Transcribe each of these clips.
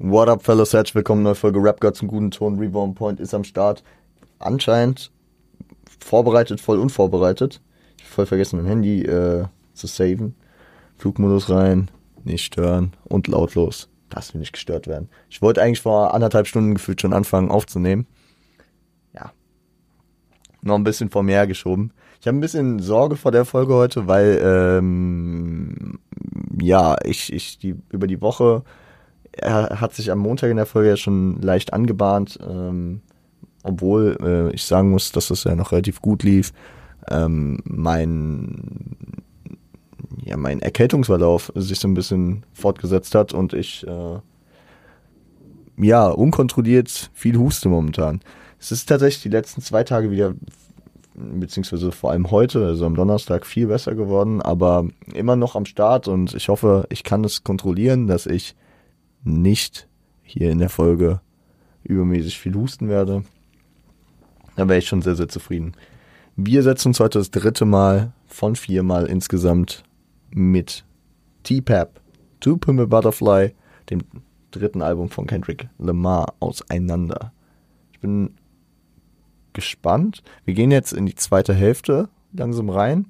What up, fellas? Herzlich willkommen, neue Folge Rap God zum guten Ton. Reborn Point ist am Start. Anscheinend vorbereitet, voll unvorbereitet. Ich hab voll vergessen, mein Handy äh, zu saven. Flugmodus rein, nicht stören und lautlos. Das will nicht gestört werden. Ich wollte eigentlich vor anderthalb Stunden gefühlt schon anfangen aufzunehmen. Ja. Noch ein bisschen vor mir geschoben. Ich habe ein bisschen Sorge vor der Folge heute, weil ähm, ja, ich, ich die über die Woche er hat sich am Montag in der Folge ja schon leicht angebahnt, ähm, obwohl äh, ich sagen muss, dass es ja noch relativ gut lief. Ähm, mein ja, mein Erkältungsverlauf sich so ein bisschen fortgesetzt hat und ich äh, ja unkontrolliert viel huste momentan. Es ist tatsächlich die letzten zwei Tage wieder beziehungsweise vor allem heute, also am Donnerstag, viel besser geworden, aber immer noch am Start und ich hoffe, ich kann es kontrollieren, dass ich nicht hier in der Folge übermäßig viel husten werde. Da wäre ich schon sehr, sehr zufrieden. Wir setzen uns heute das dritte Mal von viermal insgesamt mit T-Pap, Two Pimple Butterfly, dem dritten Album von Kendrick Lamar, auseinander. Ich bin gespannt. Wir gehen jetzt in die zweite Hälfte langsam rein.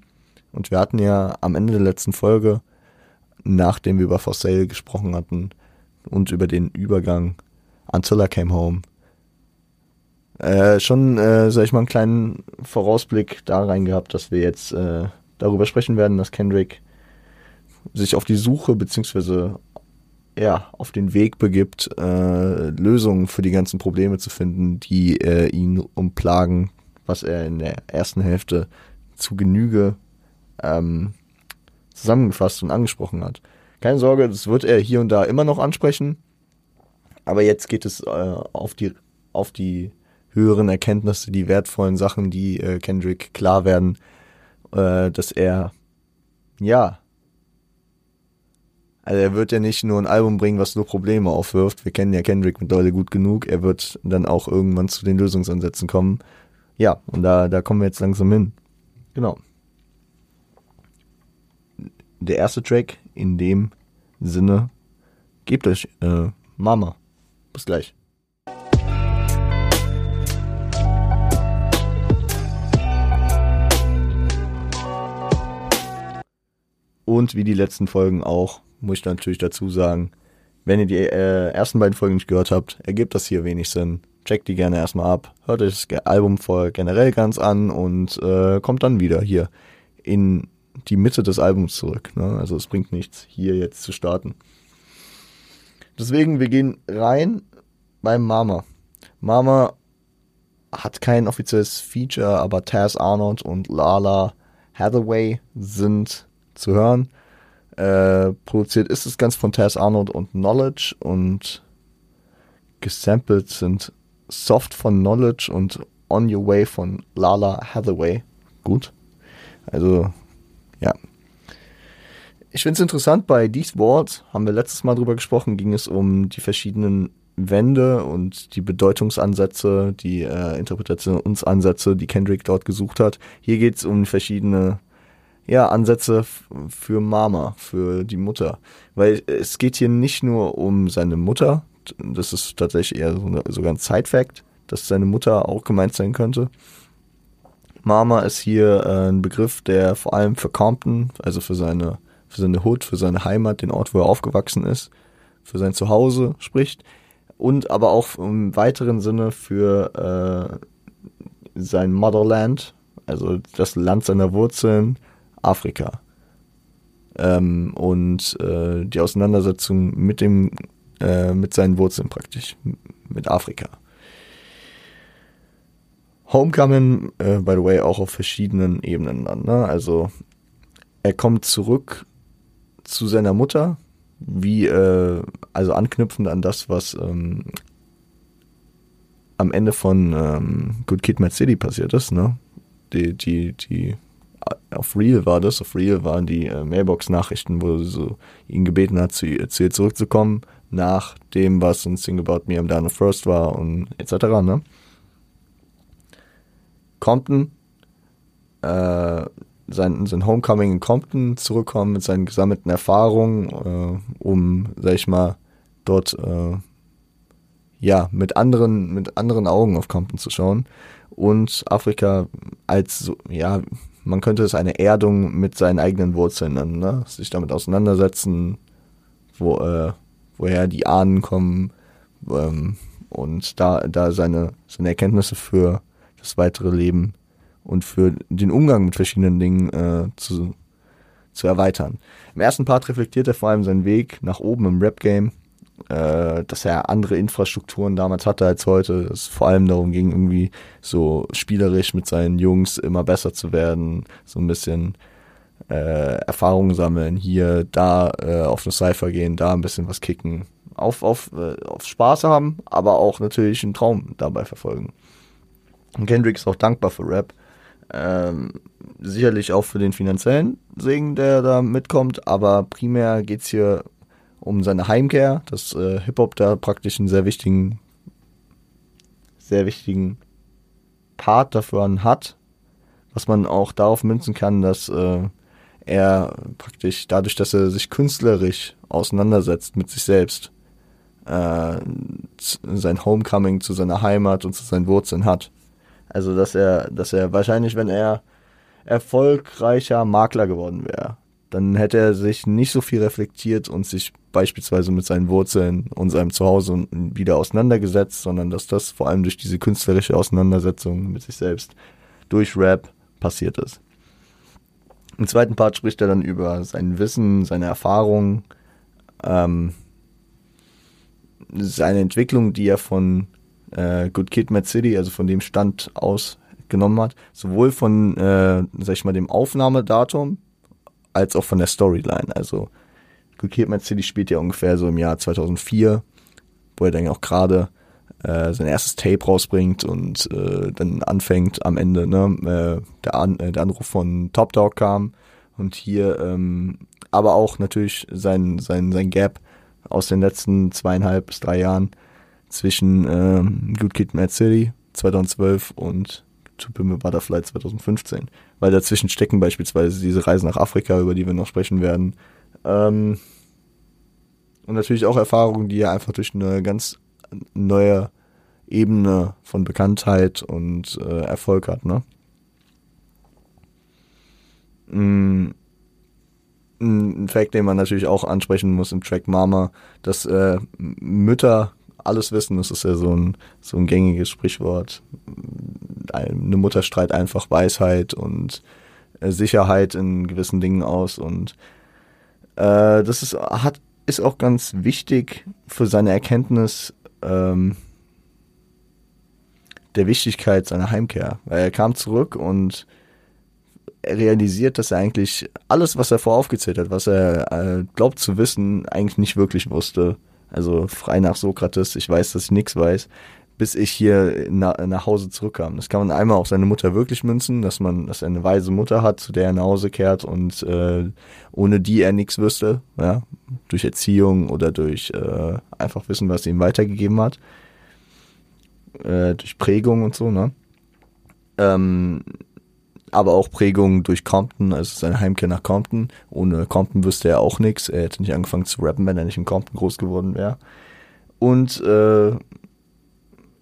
Und wir hatten ja am Ende der letzten Folge, nachdem wir über For Sale gesprochen hatten, und über den Übergang Until I Came Home. Äh, schon, äh, sag ich mal, einen kleinen Vorausblick da rein gehabt, dass wir jetzt äh, darüber sprechen werden, dass Kendrick sich auf die Suche beziehungsweise ja, auf den Weg begibt, äh, Lösungen für die ganzen Probleme zu finden, die äh, ihn umplagen, was er in der ersten Hälfte zu Genüge ähm, zusammengefasst und angesprochen hat. Keine Sorge, das wird er hier und da immer noch ansprechen. Aber jetzt geht es äh, auf die auf die höheren Erkenntnisse, die wertvollen Sachen, die äh, Kendrick klar werden, äh, dass er ja also er wird ja nicht nur ein Album bringen, was nur Probleme aufwirft. Wir kennen ja Kendrick mittlerweile gut genug. Er wird dann auch irgendwann zu den Lösungsansätzen kommen. Ja, und da, da kommen wir jetzt langsam hin. Genau. Der erste Track in dem Sinne, gebt euch äh, Mama. Bis gleich. Und wie die letzten Folgen auch, muss ich natürlich dazu sagen, wenn ihr die äh, ersten beiden Folgen nicht gehört habt, ergibt das hier wenig Sinn. Checkt die gerne erstmal ab, hört euch das Album voll generell ganz an und äh, kommt dann wieder hier in die Mitte des Albums zurück. Ne? Also es bringt nichts, hier jetzt zu starten. Deswegen, wir gehen rein beim Mama. Mama hat kein offizielles Feature, aber Taz Arnold und Lala Hathaway sind zu hören. Äh, produziert ist es ganz von Taz Arnold und Knowledge und gesampelt sind Soft von Knowledge und On Your Way von Lala Hathaway. Gut. Also ja. Ich finde es interessant, bei These Words, haben wir letztes Mal drüber gesprochen, ging es um die verschiedenen Wände und die Bedeutungsansätze, die äh, Interpretationsansätze, die Kendrick dort gesucht hat. Hier geht es um verschiedene ja, Ansätze für Mama, für die Mutter. Weil es geht hier nicht nur um seine Mutter, das ist tatsächlich eher so eine, sogar ein Side-Fact, dass seine Mutter auch gemeint sein könnte, Mama ist hier äh, ein Begriff, der vor allem für Compton, also für seine, für seine Hood, für seine Heimat, den Ort, wo er aufgewachsen ist, für sein Zuhause spricht und aber auch im weiteren Sinne für äh, sein Motherland, also das Land seiner Wurzeln, Afrika. Ähm, und äh, die Auseinandersetzung mit dem, äh, mit seinen Wurzeln praktisch, mit Afrika. Homecoming, äh, by the way, auch auf verschiedenen Ebenen dann. Ne? Also er kommt zurück zu seiner Mutter, wie äh, also anknüpfend an das, was ähm, am Ende von ähm, Good Kid, Mad City passiert ist. Ne? Die, die, die auf Real war das, auf Real waren die äh, Mailbox-Nachrichten, wo sie so ihn gebeten hat, zu, ihr zurückzukommen, nach dem, was ein Sing About Me am Down First war und etc. Ne? Compton, äh, sein, sein Homecoming in Compton zurückkommen mit seinen gesammelten Erfahrungen, äh, um, sag ich mal, dort äh, ja, mit anderen, mit anderen Augen auf Compton zu schauen und Afrika als, so, ja, man könnte es eine Erdung mit seinen eigenen Wurzeln nennen, ne? sich damit auseinandersetzen, wo, äh, woher die Ahnen kommen ähm, und da, da seine, seine Erkenntnisse für das weitere Leben und für den Umgang mit verschiedenen Dingen äh, zu, zu erweitern. Im ersten Part reflektiert er vor allem seinen Weg nach oben im Rap-Game, äh, dass er andere Infrastrukturen damals hatte als heute. Es vor allem darum ging, irgendwie so spielerisch mit seinen Jungs immer besser zu werden, so ein bisschen äh, Erfahrungen sammeln, hier, da äh, auf eine Cypher gehen, da ein bisschen was kicken, auf, auf, äh, auf Spaß haben, aber auch natürlich einen Traum dabei verfolgen. Kendrick ist auch dankbar für Rap. Ähm, sicherlich auch für den finanziellen Segen, der da mitkommt, aber primär geht's hier um seine Heimkehr, dass äh, Hip-Hop da praktisch einen sehr wichtigen, sehr wichtigen Part davon hat, was man auch darauf münzen kann, dass äh, er praktisch dadurch, dass er sich künstlerisch auseinandersetzt mit sich selbst, äh, sein Homecoming zu seiner Heimat und zu seinen Wurzeln hat. Also dass er, dass er wahrscheinlich, wenn er erfolgreicher Makler geworden wäre, dann hätte er sich nicht so viel reflektiert und sich beispielsweise mit seinen Wurzeln und seinem Zuhause wieder auseinandergesetzt, sondern dass das vor allem durch diese künstlerische Auseinandersetzung mit sich selbst durch Rap passiert ist. Im zweiten Part spricht er dann über sein Wissen, seine Erfahrungen, ähm, seine Entwicklung, die er von äh, Good Kid, Mad City, also von dem Stand aus genommen hat, sowohl von, äh, sag ich mal, dem Aufnahmedatum als auch von der Storyline. Also Good Kid, Mad City spielt ja ungefähr so im Jahr 2004, wo er dann auch gerade äh, sein erstes Tape rausbringt und äh, dann anfängt am Ende, ne, äh, der, An äh, der Anruf von Top Dog kam und hier ähm, aber auch natürlich sein, sein, sein Gap aus den letzten zweieinhalb bis drei Jahren zwischen ähm, Good Kid Mad City 2012 und To Pimp Butterfly 2015. Weil dazwischen stecken beispielsweise diese Reisen nach Afrika, über die wir noch sprechen werden. Ähm, und natürlich auch Erfahrungen, die er einfach durch eine ganz neue Ebene von Bekanntheit und äh, Erfolg hat, ne? Mm, ein Fact, den man natürlich auch ansprechen muss im Track Mama, dass äh, Mütter alles wissen. Das ist ja so ein, so ein gängiges Sprichwort. Eine Mutter strahlt einfach Weisheit und äh, Sicherheit in gewissen Dingen aus und äh, das ist, hat, ist auch ganz wichtig für seine Erkenntnis ähm, der Wichtigkeit seiner Heimkehr. Weil er kam zurück und er realisiert, dass er eigentlich alles, was er voraufgezählt hat, was er äh, glaubt zu wissen, eigentlich nicht wirklich wusste. Also frei nach Sokrates, ich weiß, dass ich nichts weiß, bis ich hier na, nach Hause zurückkam. Das kann man einmal auf seine Mutter wirklich münzen, dass man, dass er eine weise Mutter hat, zu der er nach Hause kehrt und äh, ohne die er nichts wüsste, ja, durch Erziehung oder durch äh, einfach Wissen, was sie ihm weitergegeben hat, äh, durch Prägung und so, ne? Ähm, aber auch Prägung durch Compton, also seine Heimkehr nach Compton. Ohne Compton wüsste er auch nichts. Er hätte nicht angefangen zu rappen, wenn er nicht in Compton groß geworden wäre. Und äh,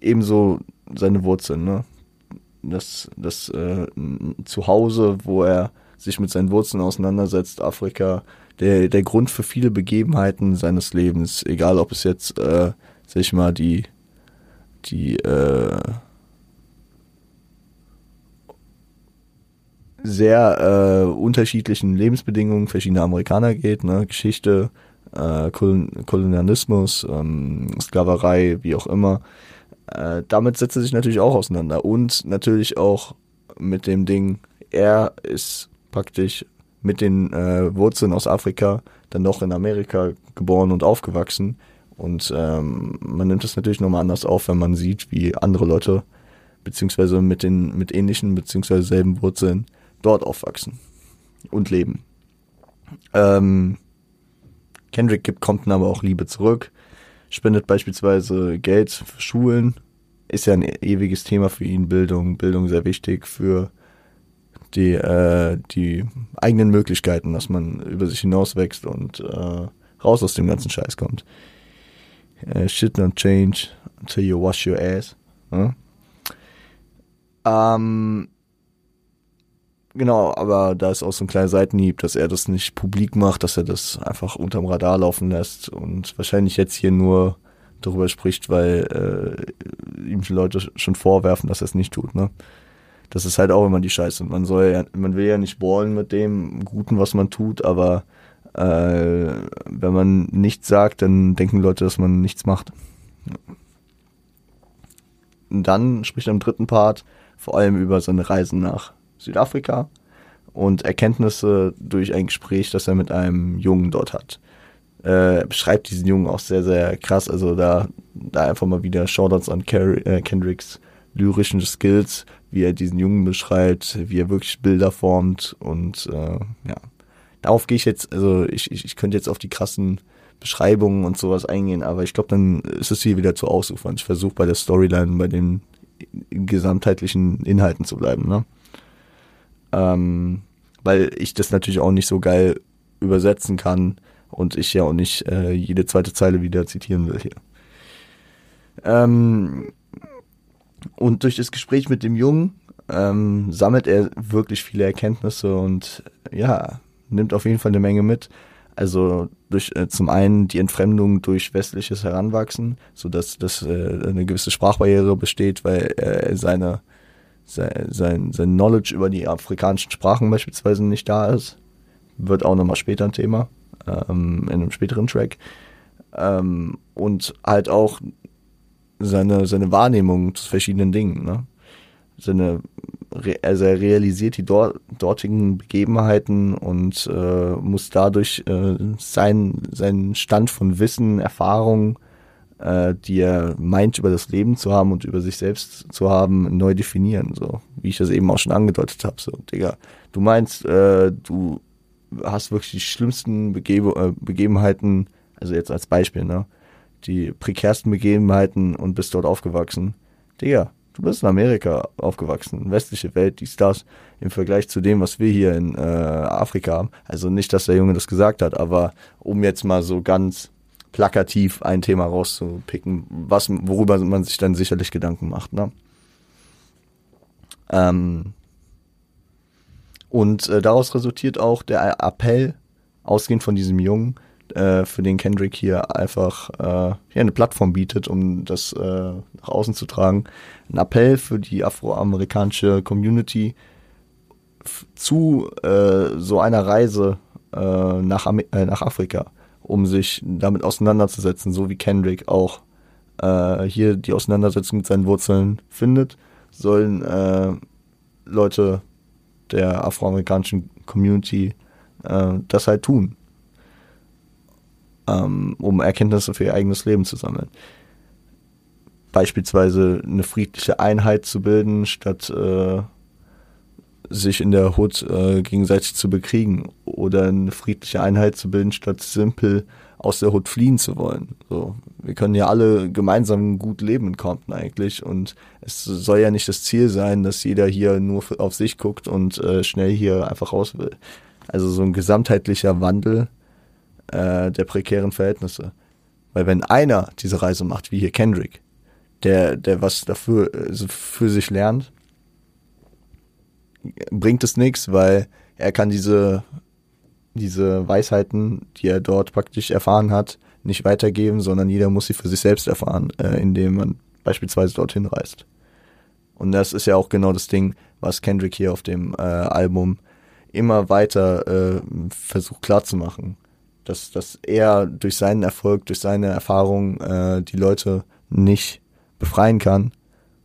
ebenso seine Wurzeln, ne? Das, das äh, Zuhause, wo er sich mit seinen Wurzeln auseinandersetzt, Afrika, der, der Grund für viele Begebenheiten seines Lebens, egal ob es jetzt, äh, sag ich mal, die, die, äh, sehr äh, unterschiedlichen Lebensbedingungen verschiedener Amerikaner geht, ne? Geschichte, äh, Kolonialismus, ähm, Sklaverei, wie auch immer. Äh, damit setzt er sich natürlich auch auseinander und natürlich auch mit dem Ding, er ist praktisch mit den äh, Wurzeln aus Afrika dann noch in Amerika geboren und aufgewachsen und ähm, man nimmt es natürlich nochmal anders auf, wenn man sieht, wie andere Leute beziehungsweise mit den mit ähnlichen beziehungsweise selben Wurzeln dort aufwachsen und leben. Ähm, Kendrick gibt Compton aber auch Liebe zurück, spendet beispielsweise Geld für Schulen, ist ja ein ewiges Thema für ihn, Bildung, Bildung sehr wichtig für die, äh, die eigenen Möglichkeiten, dass man über sich hinauswächst und äh, raus aus dem ganzen Scheiß kommt. Äh, shit not change until you wash your ass. Ja? Ähm, genau, aber da ist auch so ein kleiner Seitenhieb, dass er das nicht publik macht, dass er das einfach unterm Radar laufen lässt und wahrscheinlich jetzt hier nur darüber spricht, weil äh, ihm die Leute schon vorwerfen, dass er es nicht tut, ne? Das ist halt auch immer die Scheiße. Man soll ja, man will ja nicht ballen mit dem Guten, was man tut, aber äh, wenn man nichts sagt, dann denken Leute, dass man nichts macht. Und dann spricht er im dritten Part vor allem über seine Reisen nach Südafrika und Erkenntnisse durch ein Gespräch, das er mit einem Jungen dort hat. Äh, er beschreibt diesen Jungen auch sehr, sehr krass. Also da, da einfach mal wieder Shoutouts an Car äh, Kendricks lyrischen Skills, wie er diesen Jungen beschreibt, wie er wirklich Bilder formt und äh, ja. Darauf gehe ich jetzt, also ich, ich, ich könnte jetzt auf die krassen Beschreibungen und sowas eingehen, aber ich glaube, dann ist es hier wieder zu ausufernd. Ich versuche bei der Storyline, bei den gesamtheitlichen Inhalten zu bleiben, ne? Ähm, weil ich das natürlich auch nicht so geil übersetzen kann und ich ja auch nicht äh, jede zweite Zeile wieder zitieren will hier. Ähm, und durch das Gespräch mit dem Jungen ähm, sammelt er wirklich viele Erkenntnisse und ja, nimmt auf jeden Fall eine Menge mit. Also durch äh, zum einen die Entfremdung durch westliches Heranwachsen, so dass äh, eine gewisse Sprachbarriere besteht, weil äh, seine sein, sein, sein Knowledge über die afrikanischen Sprachen beispielsweise nicht da ist. Wird auch nochmal später ein Thema, ähm, in einem späteren Track. Ähm, und halt auch seine, seine Wahrnehmung zu verschiedenen Dingen. Ne? Seine, also er realisiert die dort, dortigen Begebenheiten und äh, muss dadurch äh, sein, seinen Stand von Wissen, Erfahrung, äh, die er meint über das Leben zu haben und über sich selbst zu haben, neu definieren. So wie ich das eben auch schon angedeutet habe. So, Digga, du meinst, äh, du hast wirklich die schlimmsten Begebe, äh, Begebenheiten, also jetzt als Beispiel, ne? Die prekärsten Begebenheiten und bist dort aufgewachsen. Digga, du bist in Amerika aufgewachsen, westliche Welt, die Stars im Vergleich zu dem, was wir hier in äh, Afrika haben. Also nicht, dass der Junge das gesagt hat, aber um jetzt mal so ganz plakativ ein Thema rauszupicken, was, worüber man sich dann sicherlich Gedanken macht. Ne? Ähm, und äh, daraus resultiert auch der Appell, ausgehend von diesem Jungen, äh, für den Kendrick hier einfach äh, ja, eine Plattform bietet, um das äh, nach außen zu tragen. Ein Appell für die afroamerikanische Community zu äh, so einer Reise äh, nach, Am äh, nach Afrika, um sich damit auseinanderzusetzen, so wie Kendrick auch äh, hier die Auseinandersetzung mit seinen Wurzeln findet, sollen äh, Leute der afroamerikanischen Community äh, das halt tun, ähm, um Erkenntnisse für ihr eigenes Leben zu sammeln. Beispielsweise eine friedliche Einheit zu bilden, statt äh, sich in der Hut äh, gegenseitig zu bekriegen oder eine friedliche Einheit zu bilden, statt simpel aus der Hut fliehen zu wollen. So, wir können ja alle gemeinsam gut leben in Compton eigentlich und es soll ja nicht das Ziel sein, dass jeder hier nur auf sich guckt und äh, schnell hier einfach raus will. Also so ein gesamtheitlicher Wandel äh, der prekären Verhältnisse. Weil wenn einer diese Reise macht, wie hier Kendrick, der, der was dafür also für sich lernt, bringt es nichts, weil er kann diese, diese Weisheiten, die er dort praktisch erfahren hat, nicht weitergeben, sondern jeder muss sie für sich selbst erfahren, äh, indem man beispielsweise dorthin reist. Und das ist ja auch genau das Ding, was Kendrick hier auf dem äh, Album immer weiter äh, versucht klarzumachen. Dass, dass er durch seinen Erfolg, durch seine Erfahrung äh, die Leute nicht befreien kann,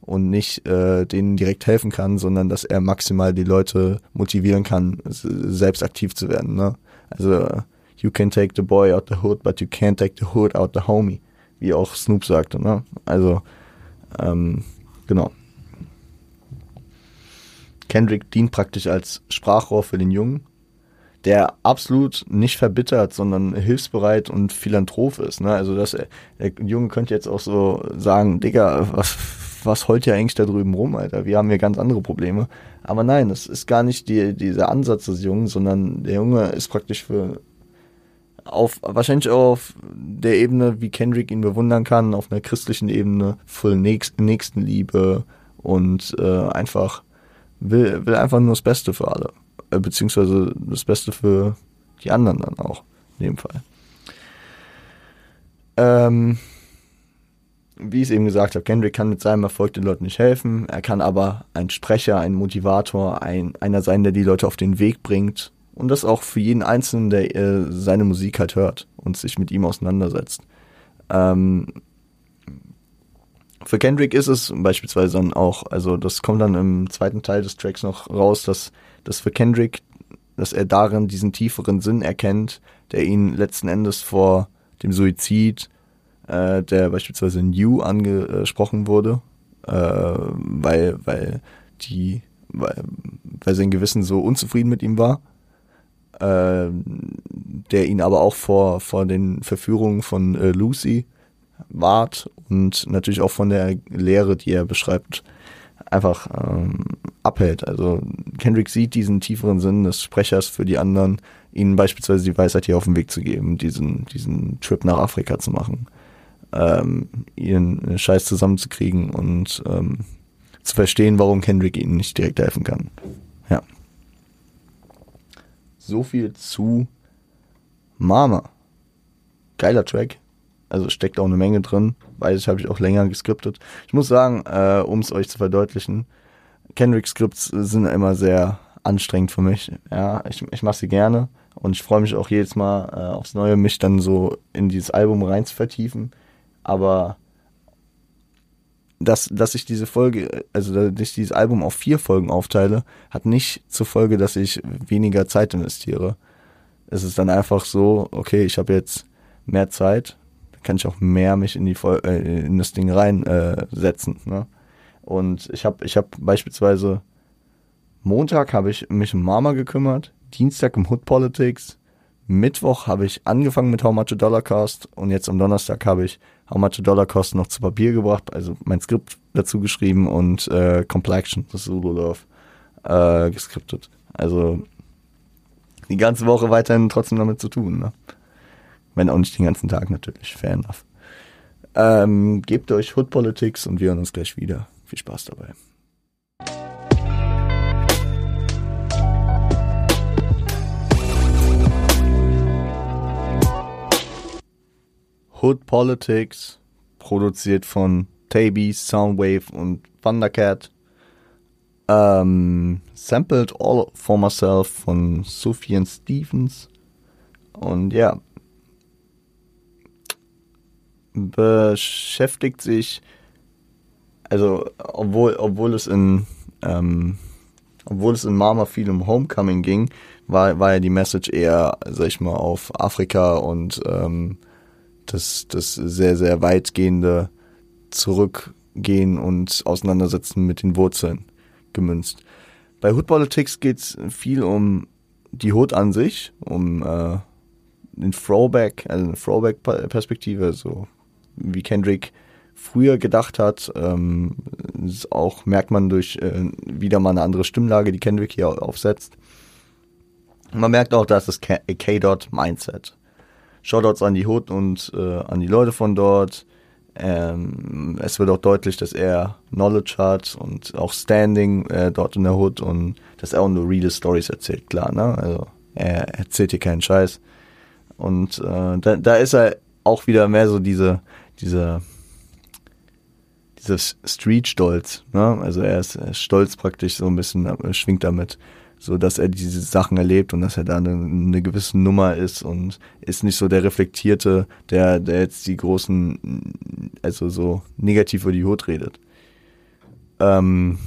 und nicht äh, denen direkt helfen kann, sondern dass er maximal die Leute motivieren kann, selbst aktiv zu werden. Ne? Also you can take the boy out the hood, but you can't take the hood out the homie, wie auch Snoop sagte. Ne? Also ähm, genau. Kendrick dient praktisch als Sprachrohr für den Jungen, der absolut nicht verbittert, sondern hilfsbereit und philanthrop ist. Ne? Also dass er, der Junge könnte jetzt auch so sagen, Digga, was was heult ja eigentlich da drüben rum, Alter? Wir haben hier ganz andere Probleme. Aber nein, das ist gar nicht die, dieser Ansatz des Jungen, sondern der Junge ist praktisch für, auf wahrscheinlich auf der Ebene, wie Kendrick ihn bewundern kann, auf einer christlichen Ebene, voll Nächst, Nächstenliebe und äh, einfach will, will einfach nur das Beste für alle. Äh, beziehungsweise das Beste für die anderen dann auch, in dem Fall. Ähm, wie ich es eben gesagt habe, Kendrick kann mit seinem Erfolg den Leuten nicht helfen. Er kann aber ein Sprecher, ein Motivator, ein, einer sein, der die Leute auf den Weg bringt. Und das auch für jeden Einzelnen, der äh, seine Musik halt hört und sich mit ihm auseinandersetzt. Ähm, für Kendrick ist es beispielsweise dann auch, also das kommt dann im zweiten Teil des Tracks noch raus, dass, dass für Kendrick, dass er darin diesen tieferen Sinn erkennt, der ihn letzten Endes vor dem Suizid, äh, der beispielsweise You angesprochen wurde, äh, weil, weil die, weil, weil sein Gewissen so unzufrieden mit ihm war, äh, der ihn aber auch vor, vor den Verführungen von äh, Lucy wahrt und natürlich auch von der Lehre, die er beschreibt, einfach ähm, abhält. Also Kendrick sieht diesen tieferen Sinn des Sprechers für die anderen, ihnen beispielsweise die Weisheit hier auf den Weg zu geben, diesen, diesen Trip nach Afrika zu machen, ähm, ihren Scheiß zusammenzukriegen und ähm, zu verstehen, warum Kendrick ihnen nicht direkt helfen kann. Ja. So viel zu Mama. Geiler Track. Also steckt auch eine Menge drin. Beides habe ich auch länger geskriptet. Ich muss sagen, äh, um es euch zu verdeutlichen, Kendrick-Skripts sind immer sehr anstrengend für mich. Ja, ich, ich mache sie gerne und ich freue mich auch jedes Mal äh, aufs Neue, mich dann so in dieses Album rein zu vertiefen. Aber dass, dass ich diese Folge, also dass ich dieses Album auf vier Folgen aufteile, hat nicht zur Folge, dass ich weniger Zeit investiere. Es ist dann einfach so, okay, ich habe jetzt mehr Zeit, kann ich auch mehr mich in die äh, in das Ding reinsetzen. Äh, ne? Und ich habe ich habe beispielsweise Montag habe ich mich um Mama gekümmert, Dienstag um Hood Politics, Mittwoch habe ich angefangen mit How Much a Dollar Cost und jetzt am Donnerstag habe ich How Much a Dollar Cost noch zu Papier gebracht, also mein Skript dazu geschrieben und äh, Complexion, das Love, äh, geskriptet. Also die ganze Woche weiterhin trotzdem damit zu tun. Ne? Wenn auch nicht den ganzen Tag natürlich. Fair enough. Ähm, gebt euch Hood Politics und wir hören uns gleich wieder. Viel Spaß dabei. Hood Politics, produziert von Taby, Soundwave und Thundercat. Ähm, sampled All For Myself von Sufjan Stevens. Und ja, beschäftigt sich, also obwohl, obwohl es in ähm, obwohl es in Mama viel um Homecoming ging, war, war ja die Message eher, sag ich mal, auf Afrika und ähm, das, das sehr, sehr weitgehende Zurückgehen und Auseinandersetzen mit den Wurzeln gemünzt. Bei Hood Politics geht es viel um die Hood an sich, um äh, den Throwback, also eine Throwback-Perspektive, so wie Kendrick früher gedacht hat. Ähm, auch merkt man durch äh, wieder mal eine andere Stimmlage, die Kendrick hier aufsetzt. Man merkt auch, dass das K-Dot-Mindset. Shoutouts an die Hood und äh, an die Leute von dort. Ähm, es wird auch deutlich, dass er Knowledge hat und auch Standing äh, dort in der Hood und dass er auch nur real Stories erzählt, klar, ne? Also er erzählt hier keinen Scheiß. Und äh, da, da ist er auch wieder mehr so diese dieser dieser Street-Stolz, ne? Also er ist, er ist, stolz praktisch so ein bisschen, schwingt damit, so dass er diese Sachen erlebt und dass er da eine, eine gewisse Nummer ist und ist nicht so der reflektierte, der der jetzt die großen, also so negativ über die Hut redet. Ähm,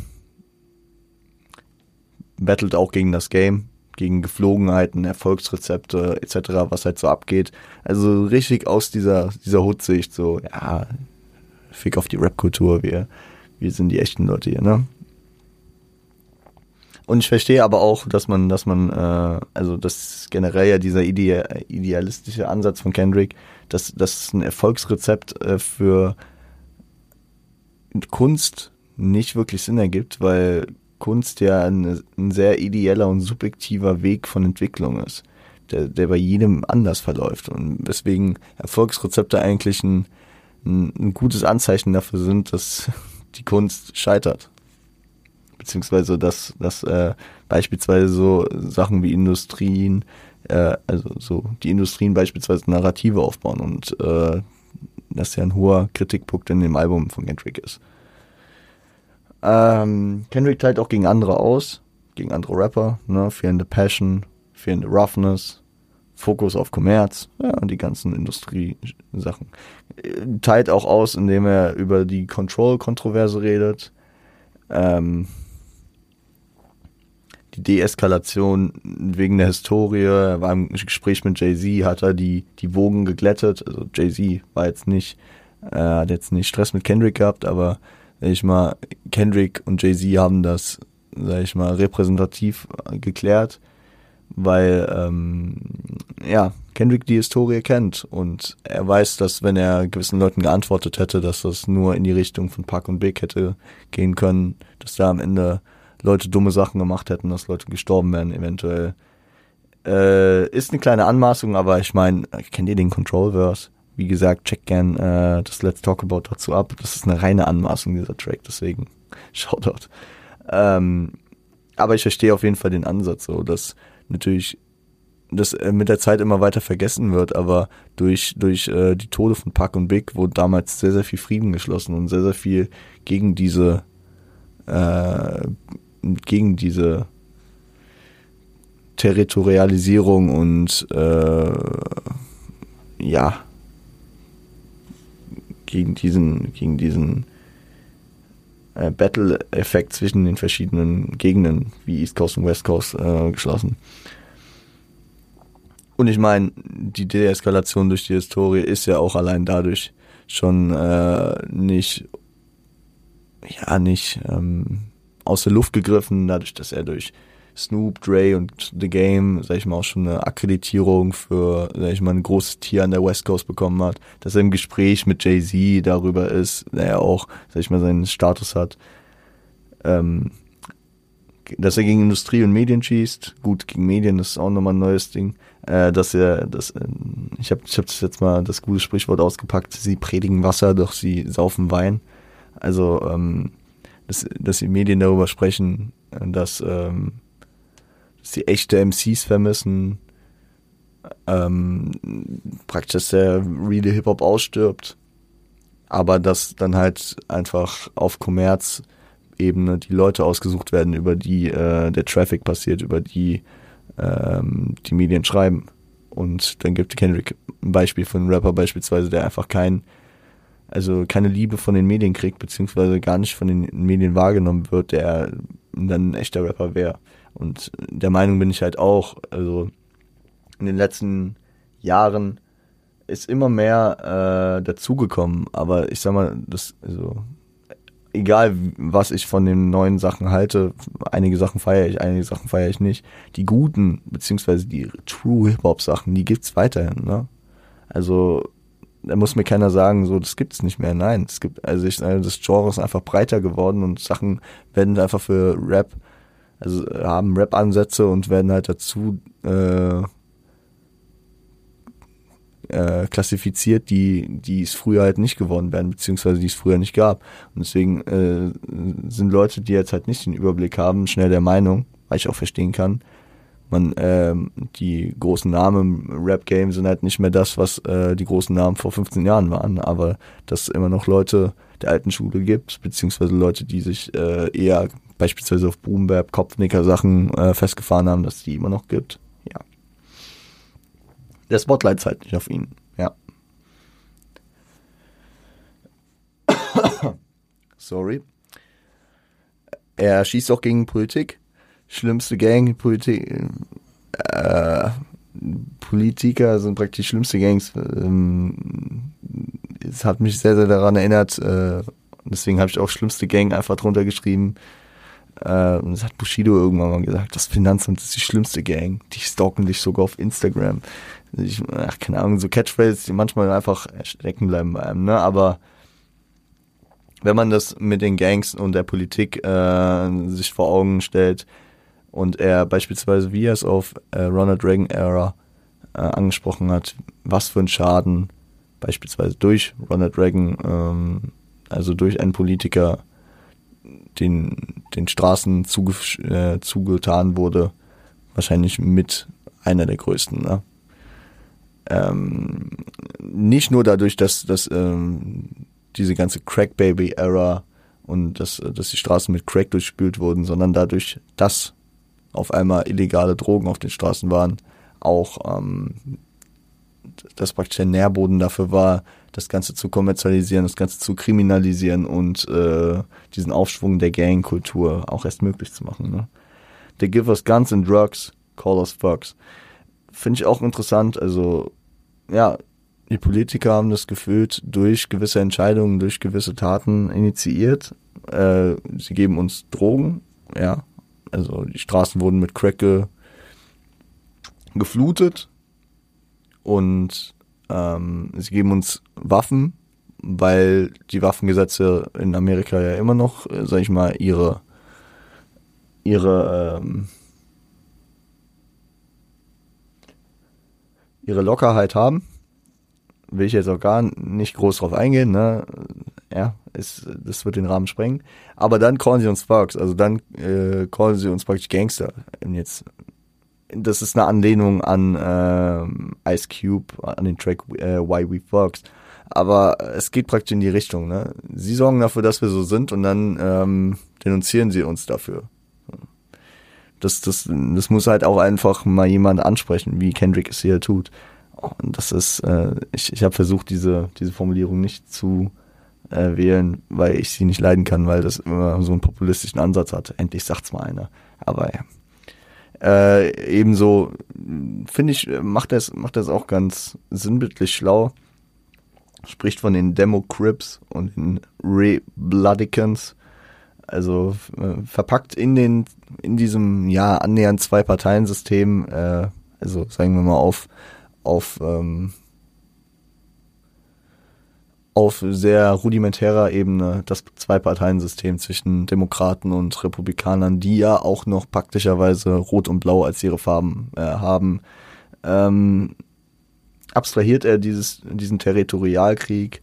battelt auch gegen das Game, gegen Geflogenheiten, Erfolgsrezepte etc., was halt so abgeht. Also richtig aus dieser, dieser Hutsicht, so, ja, fick auf die Rap-Kultur, wir, wir sind die echten Leute hier, ne? Und ich verstehe aber auch, dass man, dass man, äh, also das generell ja dieser ide idealistische Ansatz von Kendrick, dass das ein Erfolgsrezept äh, für Kunst nicht wirklich Sinn ergibt, weil Kunst ja ein, ein sehr ideeller und subjektiver Weg von Entwicklung ist. der, der bei jedem anders verläuft und weswegen Erfolgsrezepte eigentlich ein, ein, ein gutes Anzeichen dafür sind, dass die Kunst scheitert. Beziehungsweise, dass, dass äh, beispielsweise so Sachen wie Industrien, äh, also so die Industrien beispielsweise Narrative aufbauen und äh, das ja ein hoher Kritikpunkt in dem Album von Kendrick ist. Ähm, Kendrick teilt auch gegen andere aus, gegen andere Rapper, ne, fehlende Passion, fehlende Roughness, Fokus auf Kommerz, ja, und die ganzen Industrie-Sachen. Teilt auch aus, indem er über die Control-Kontroverse redet, ähm, die Deeskalation wegen der Historie, er war im Gespräch mit Jay-Z, hat er die, die Wogen geglättet, also Jay-Z war jetzt nicht, äh, hat jetzt nicht Stress mit Kendrick gehabt, aber sag ich mal, Kendrick und Jay-Z haben das, sag ich mal, repräsentativ geklärt, weil, ähm, ja, Kendrick die Historie kennt und er weiß, dass wenn er gewissen Leuten geantwortet hätte, dass das nur in die Richtung von Park und Big hätte gehen können, dass da am Ende Leute dumme Sachen gemacht hätten, dass Leute gestorben wären eventuell. Äh, ist eine kleine Anmaßung, aber ich meine, kennt ihr den Control-Verse? Wie gesagt, check gern äh, das Let's Talk About dazu ab. Das ist eine reine Anmaßung, dieser Track, deswegen Shoutout. Ähm, aber ich verstehe auf jeden Fall den Ansatz, so dass natürlich das äh, mit der Zeit immer weiter vergessen wird, aber durch, durch äh, die Tode von Puck und Big wurde damals sehr, sehr viel Frieden geschlossen und sehr, sehr viel gegen diese äh, gegen diese Territorialisierung und äh, ja gegen diesen gegen diesen äh, Battle-Effekt zwischen den verschiedenen Gegenden wie East Coast und West Coast äh, geschlossen. Und ich meine, die Deeskalation durch die Historie ist ja auch allein dadurch schon äh, nicht ja nicht ähm, aus der Luft gegriffen, dadurch, dass er durch Snoop, Dre und The Game, sag ich mal, auch schon eine Akkreditierung für, sag ich mal, ein großes Tier an der West Coast bekommen hat, dass er im Gespräch mit Jay-Z darüber ist, der er auch, sag ich mal, seinen Status hat, ähm, dass er gegen Industrie und Medien schießt, gut, gegen Medien ist auch nochmal ein neues Ding, äh, dass er, das, äh, ich habe ich hab das jetzt mal das gute Sprichwort ausgepackt, sie predigen Wasser, doch sie saufen Wein, also, ähm, dass, dass die Medien darüber sprechen, dass, ähm, dass die echte MCs vermissen, ähm, praktisch, dass der reale Hip-Hop ausstirbt, aber dass dann halt einfach auf Kommerz-Ebene die Leute ausgesucht werden, über die äh, der Traffic passiert, über die ähm, die Medien schreiben. Und dann gibt Kendrick ein Beispiel von einem Rapper beispielsweise, der einfach kein also keine Liebe von den Medien kriegt, beziehungsweise gar nicht von den Medien wahrgenommen wird, der dann ein echter Rapper wäre. Und der Meinung bin ich halt auch, also in den letzten Jahren ist immer mehr äh, dazugekommen, aber ich sag mal, das, also egal was ich von den neuen Sachen halte, einige Sachen feiere ich, einige Sachen feiere ich nicht. Die guten, beziehungsweise die True Hip-Hop-Sachen, die gibt's weiterhin, ne? Also da muss mir keiner sagen, so, das gibt's nicht mehr. Nein, es gibt, also ich, also das Genre ist einfach breiter geworden und Sachen werden einfach für Rap, also haben Rap-Ansätze und werden halt dazu äh, äh, klassifiziert, die, die es früher halt nicht geworden wären, beziehungsweise die es früher nicht gab. Und deswegen äh, sind Leute, die jetzt halt nicht den Überblick haben, schnell der Meinung, weil ich auch verstehen kann, man ähm, die großen Namen im Rap-Game sind halt nicht mehr das, was äh, die großen Namen vor 15 Jahren waren, aber dass es immer noch Leute der alten Schule gibt, beziehungsweise Leute, die sich äh, eher beispielsweise auf Boombap, Kopfnicker-Sachen äh, festgefahren haben, dass die immer noch gibt. Ja. Der Spotlight ist halt nicht auf ihn, ja. Sorry. Er schießt auch gegen Politik schlimmste Gang, Politik, äh, Politiker sind praktisch schlimmste Gangs. Ähm, es hat mich sehr, sehr daran erinnert. Äh, deswegen habe ich auch schlimmste Gang einfach drunter geschrieben. Äh, und das hat Bushido irgendwann mal gesagt. Das Finanzamt ist die schlimmste Gang. Die stalken dich sogar auf Instagram. Ich, ach, keine Ahnung, so Catchphrases, die manchmal einfach stecken bleiben bei einem, ne? Aber wenn man das mit den Gangs und der Politik äh, sich vor Augen stellt, und er beispielsweise, wie er es auf äh, Ronald Reagan Era äh, angesprochen hat, was für ein Schaden beispielsweise durch Ronald Reagan, ähm, also durch einen Politiker, den, den Straßen zuge äh, zugetan wurde, wahrscheinlich mit einer der größten. Ne? Ähm, nicht nur dadurch, dass, dass ähm, diese ganze Crack-Baby-Era und dass, dass die Straßen mit Crack durchspült wurden, sondern dadurch, dass auf einmal illegale Drogen auf den Straßen waren, auch ähm, das praktisch der Nährboden dafür war, das Ganze zu kommerzialisieren, das Ganze zu kriminalisieren und äh, diesen Aufschwung der Gangkultur auch erst möglich zu machen. Ne? They give us guns and drugs, call us fucks. Finde ich auch interessant. Also, ja, die Politiker haben das gefühlt durch gewisse Entscheidungen, durch gewisse Taten initiiert. Äh, sie geben uns Drogen, ja. Also die Straßen wurden mit Crack ge geflutet und ähm, sie geben uns Waffen, weil die Waffengesetze in Amerika ja immer noch, äh, sag ich mal, ihre ihre ähm, ihre Lockerheit haben. Will ich jetzt auch gar nicht groß drauf eingehen, ne? Ja, ist, das wird den Rahmen sprengen. Aber dann callen sie uns Sparks, also dann äh, callen sie uns praktisch Gangster. Jetzt, das ist eine Anlehnung an äh, Ice Cube, an den Track äh, Why We Fox. Aber es geht praktisch in die Richtung, ne? Sie sorgen dafür, dass wir so sind und dann ähm, denunzieren sie uns dafür das, das, das muss halt auch einfach mal jemand ansprechen, wie Kendrick es hier tut. Und das ist, äh, ich, ich habe versucht, diese, diese Formulierung nicht zu äh, wählen, weil ich sie nicht leiden kann, weil das immer so einen populistischen Ansatz hat. Endlich sagt's mal einer. Aber ja. Äh, ebenso finde ich, macht das, macht das auch ganz sinnbildlich schlau. Spricht von den Demo-Crips und den Rebloodicans also äh, verpackt in den in diesem ja annähernd zwei Parteien System, äh, also sagen wir mal auf auf ähm, auf sehr rudimentärer Ebene das Zwei-Parteien-System zwischen Demokraten und Republikanern, die ja auch noch praktischerweise Rot und Blau als ihre Farben äh, haben, ähm, abstrahiert er dieses, diesen Territorialkrieg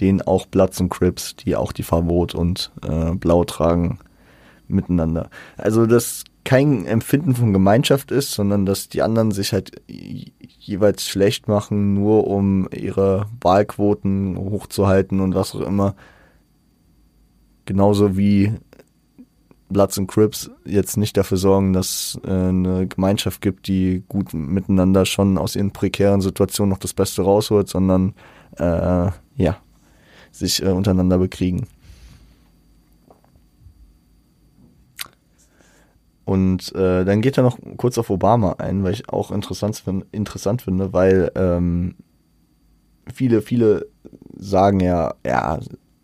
den auch Bloods und Crips, die auch die Farbe Rot und äh, Blau tragen, miteinander. Also dass kein Empfinden von Gemeinschaft ist, sondern dass die anderen sich halt jeweils schlecht machen, nur um ihre Wahlquoten hochzuhalten und was auch immer. Genauso wie Bloods und Crips jetzt nicht dafür sorgen, dass äh, eine Gemeinschaft gibt, die gut miteinander schon aus ihren prekären Situationen noch das Beste rausholt, sondern äh, ja, sich äh, untereinander bekriegen. Und äh, dann geht er noch kurz auf Obama ein, weil ich auch interessant, interessant finde, weil ähm, viele, viele sagen ja, ja,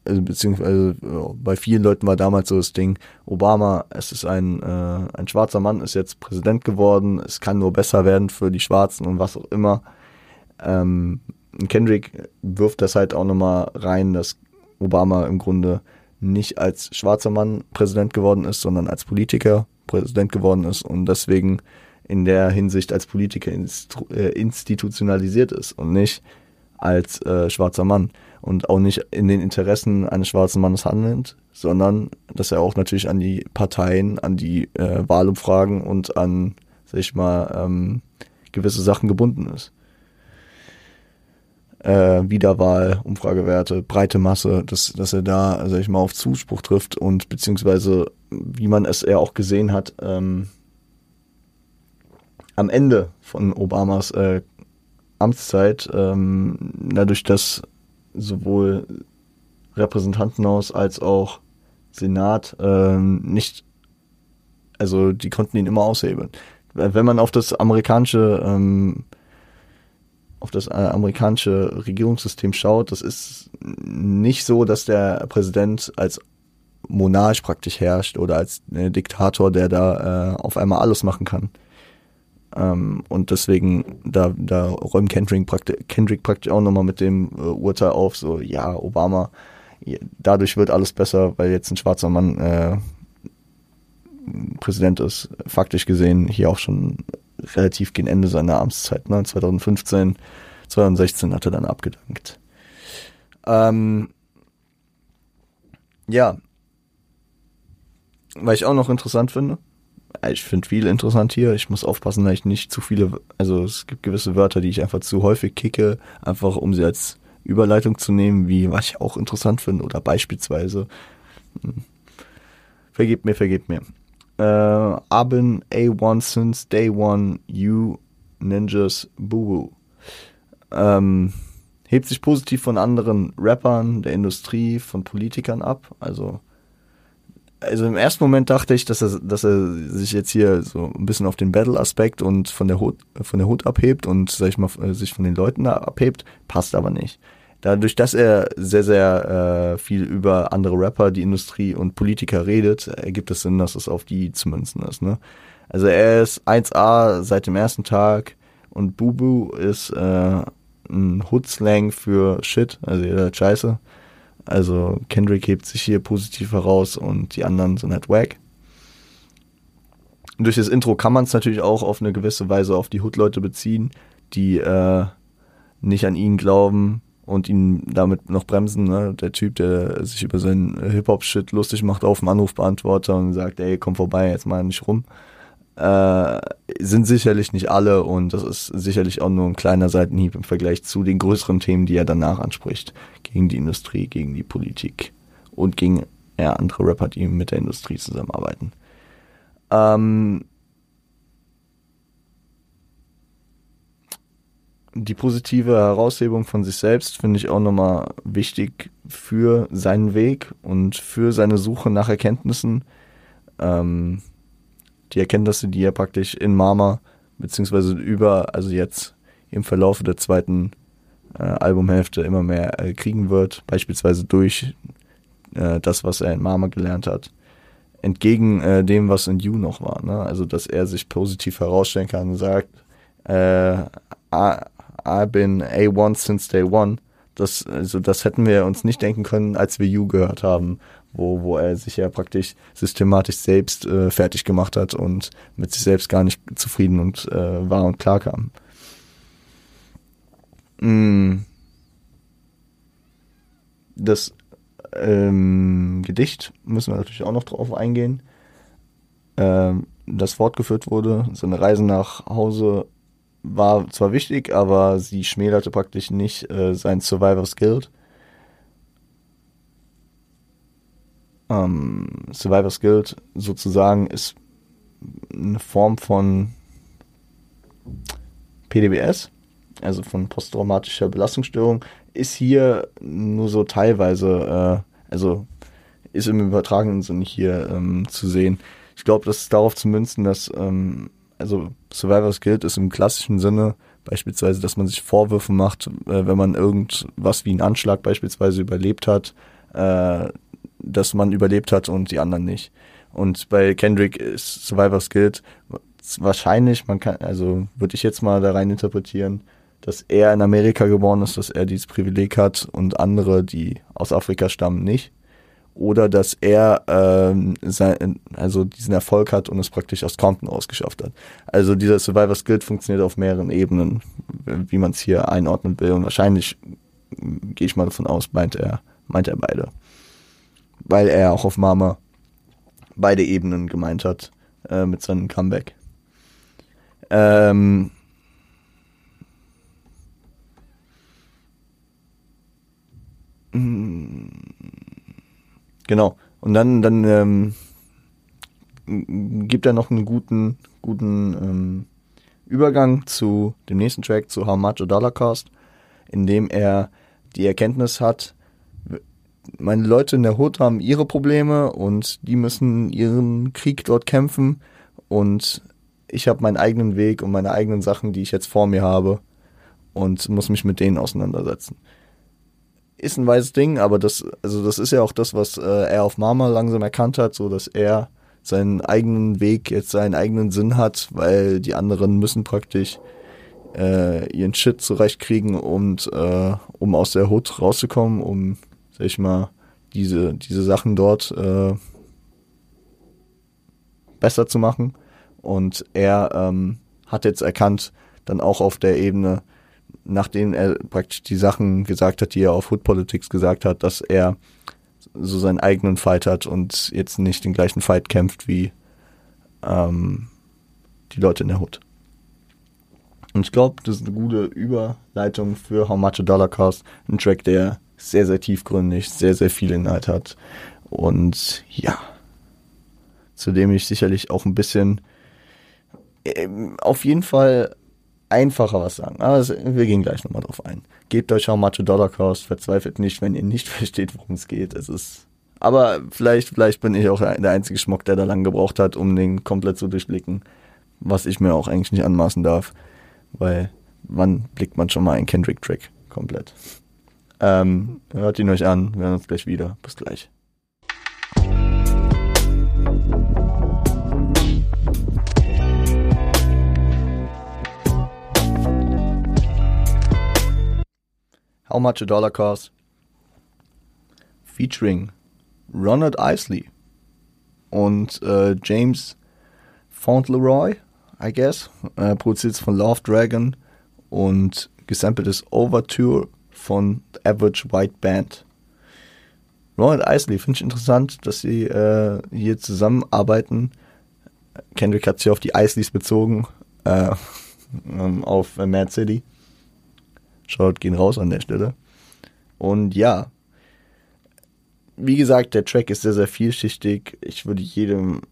also, beziehungsweise bei vielen Leuten war damals so das Ding, Obama, es ist ein, äh, ein schwarzer Mann, ist jetzt Präsident geworden, es kann nur besser werden für die Schwarzen und was auch immer. Ähm, Kendrick wirft das halt auch nochmal rein, dass Obama im Grunde nicht als schwarzer Mann Präsident geworden ist, sondern als Politiker Präsident geworden ist und deswegen in der Hinsicht als Politiker äh, institutionalisiert ist und nicht als äh, schwarzer Mann und auch nicht in den Interessen eines schwarzen Mannes handelt, sondern dass er auch natürlich an die Parteien, an die äh, Wahlumfragen und an, sag ich mal, ähm, gewisse Sachen gebunden ist äh, Wiederwahl, Umfragewerte, breite Masse, dass, dass er da, sag ich mal, auf Zuspruch trifft und beziehungsweise, wie man es eher auch gesehen hat, ähm, am Ende von Obamas äh, Amtszeit, ähm, dadurch, dass sowohl Repräsentantenhaus als auch Senat ähm, nicht, also die konnten ihn immer aushebeln. Wenn man auf das amerikanische ähm, auf das äh, amerikanische Regierungssystem schaut, das ist nicht so, dass der Präsident als Monarch praktisch herrscht oder als äh, Diktator, der da äh, auf einmal alles machen kann. Ähm, und deswegen, da, da räumt Kendrick, praktisch, Kendrick praktisch auch nochmal mit dem äh, Urteil auf, so, ja, Obama, dadurch wird alles besser, weil jetzt ein schwarzer Mann äh, Präsident ist. Faktisch gesehen hier auch schon relativ gegen Ende seiner Amtszeit, ne? 2015, 2016 hat er dann abgedankt. Ähm, ja. Weil ich auch noch interessant finde, ich finde viel interessant hier. Ich muss aufpassen, dass ich nicht zu viele, also es gibt gewisse Wörter, die ich einfach zu häufig kicke, einfach um sie als Überleitung zu nehmen, wie was ich auch interessant finde oder beispielsweise. Hm, vergebt mir, vergebt mir. Äh, Abin A1 since day one, you Ninjas Boo. Ähm, hebt sich positiv von anderen Rappern, der Industrie, von Politikern ab. Also, also im ersten Moment dachte ich, dass er, dass er sich jetzt hier so ein bisschen auf den Battle-Aspekt und von der Hut, von der Hut abhebt und, sag ich mal, sich von den Leuten abhebt. Passt aber nicht. Dadurch, dass er sehr, sehr äh, viel über andere Rapper, die Industrie und Politiker redet, ergibt es Sinn, dass es auf die zu münzen ist. Ne? Also er ist 1A seit dem ersten Tag und Bubu ist äh, ein Hood-Slang für Shit, also jeder Scheiße. Also Kendrick hebt sich hier positiv heraus und die anderen sind halt wack. durch das Intro kann man es natürlich auch auf eine gewisse Weise auf die Hood-Leute beziehen, die äh, nicht an ihn glauben, und ihn damit noch bremsen. Ne? Der Typ, der sich über seinen Hip-Hop-Shit lustig macht auf dem Anrufbeantworter und sagt, ey, komm vorbei, jetzt mal nicht rum. Äh, sind sicherlich nicht alle und das ist sicherlich auch nur ein kleiner Seitenhieb im Vergleich zu den größeren Themen, die er danach anspricht. Gegen die Industrie, gegen die Politik und gegen ja, andere Rapper, die mit der Industrie zusammenarbeiten. Ähm, die positive Heraushebung von sich selbst finde ich auch nochmal wichtig für seinen Weg und für seine Suche nach Erkenntnissen. Ähm, die Erkenntnisse, die er praktisch in Mama, beziehungsweise über, also jetzt im Verlauf der zweiten äh, Albumhälfte immer mehr äh, kriegen wird, beispielsweise durch äh, das, was er in Mama gelernt hat. Entgegen äh, dem, was in You noch war. Ne? Also, dass er sich positiv herausstellen kann und sagt, äh, I've been A1 since day one. Das, also das hätten wir uns nicht denken können, als wir You gehört haben, wo, wo er sich ja praktisch systematisch selbst äh, fertig gemacht hat und mit sich selbst gar nicht zufrieden und äh, war und klar kam. Mm. Das ähm, Gedicht müssen wir natürlich auch noch drauf eingehen. Ähm, das fortgeführt wurde, seine Reise nach Hause war zwar wichtig, aber sie schmälerte praktisch nicht äh, sein Survivor's Guild. Ähm, Survivor's Guild sozusagen ist eine Form von PDBS, also von posttraumatischer Belastungsstörung, ist hier nur so teilweise, äh, also ist im übertragenen Sinne hier ähm, zu sehen. Ich glaube, das ist darauf zu münzen, dass ähm, also Survivor's Guild ist im klassischen Sinne beispielsweise, dass man sich Vorwürfe macht, äh, wenn man irgendwas wie einen Anschlag beispielsweise überlebt hat, äh, dass man überlebt hat und die anderen nicht. Und bei Kendrick ist Survivor's Guild wahrscheinlich, man kann, also würde ich jetzt mal da rein interpretieren, dass er in Amerika geboren ist, dass er dieses Privileg hat und andere, die aus Afrika stammen, nicht oder dass er ähm, sein, also diesen Erfolg hat und es praktisch aus Compton ausgeschafft hat. Also dieser Survivor Skill funktioniert auf mehreren Ebenen, wie man es hier einordnen will. Und wahrscheinlich gehe ich mal davon aus, meint er, meint er beide. Weil er auch auf Mama beide Ebenen gemeint hat äh, mit seinem Comeback. Ähm, Genau. Und dann, dann ähm, gibt er noch einen guten, guten ähm, Übergang zu dem nächsten Track, zu How Much a Dollar Cost, in dem er die Erkenntnis hat, meine Leute in der Hood haben ihre Probleme und die müssen ihren Krieg dort kämpfen und ich habe meinen eigenen Weg und meine eigenen Sachen, die ich jetzt vor mir habe und muss mich mit denen auseinandersetzen ist ein weißes Ding, aber das, also das ist ja auch das, was äh, er auf Mama langsam erkannt hat, so dass er seinen eigenen Weg, jetzt seinen eigenen Sinn hat, weil die anderen müssen praktisch äh, ihren Shit zurechtkriegen und äh, um aus der Hut rauszukommen, um, sag ich mal, diese, diese Sachen dort äh, besser zu machen. Und er ähm, hat jetzt erkannt, dann auch auf der Ebene, nachdem er praktisch die Sachen gesagt hat, die er auf Hood Politics gesagt hat, dass er so seinen eigenen Fight hat und jetzt nicht den gleichen Fight kämpft wie ähm, die Leute in der Hood. Und ich glaube, das ist eine gute Überleitung für How Much a Dollar Cost. Ein Track, der sehr, sehr tiefgründig, sehr, sehr viel Inhalt hat. Und ja, zu dem ich sicherlich auch ein bisschen ähm, auf jeden Fall einfacher was sagen. Aber das, wir gehen gleich nochmal drauf ein. Gebt euch How Much a Dollar Cost, verzweifelt nicht, wenn ihr nicht versteht, worum es geht. Es ist aber vielleicht, vielleicht bin ich auch der einzige Schmuck, der da lang gebraucht hat, um den komplett zu durchblicken. Was ich mir auch eigentlich nicht anmaßen darf. Weil wann blickt man schon mal einen Kendrick-Track komplett? Ähm, hört ihn euch an, wir hören uns gleich wieder. Bis gleich. How Much a Dollar Cost featuring Ronald Isley und äh, James Fauntleroy I guess. Äh, produziert von Love Dragon und gesampelt ist Overture von The Average White Band. Ron und Isley finde ich interessant, dass sie äh, hier zusammenarbeiten. Kendrick hat sich auf die Isleys bezogen, äh, auf Mad City. Schaut, gehen raus an der Stelle. Und ja, wie gesagt, der Track ist sehr, sehr vielschichtig. Ich würde jedem,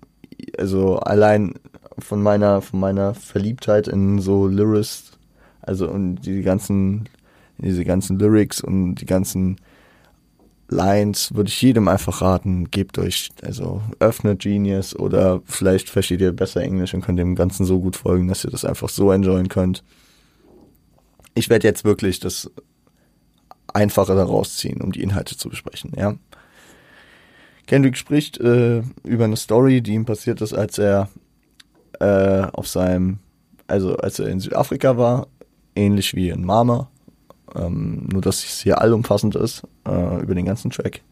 also allein von meiner, von meiner Verliebtheit in so Lyrics, also und die ganzen, diese ganzen Lyrics und die ganzen Lines würde ich jedem einfach raten, gebt euch, also öffnet Genius oder vielleicht versteht ihr besser Englisch und könnt dem Ganzen so gut folgen, dass ihr das einfach so enjoyen könnt. Ich werde jetzt wirklich das Einfache daraus ziehen, um die Inhalte zu besprechen, ja. Kendrick spricht äh, über eine Story, die ihm passiert ist, als er äh, auf seinem, also als er in Südafrika war, ähnlich wie in Mama, ähm, nur dass es hier allumfassend ist, äh, über den ganzen Track.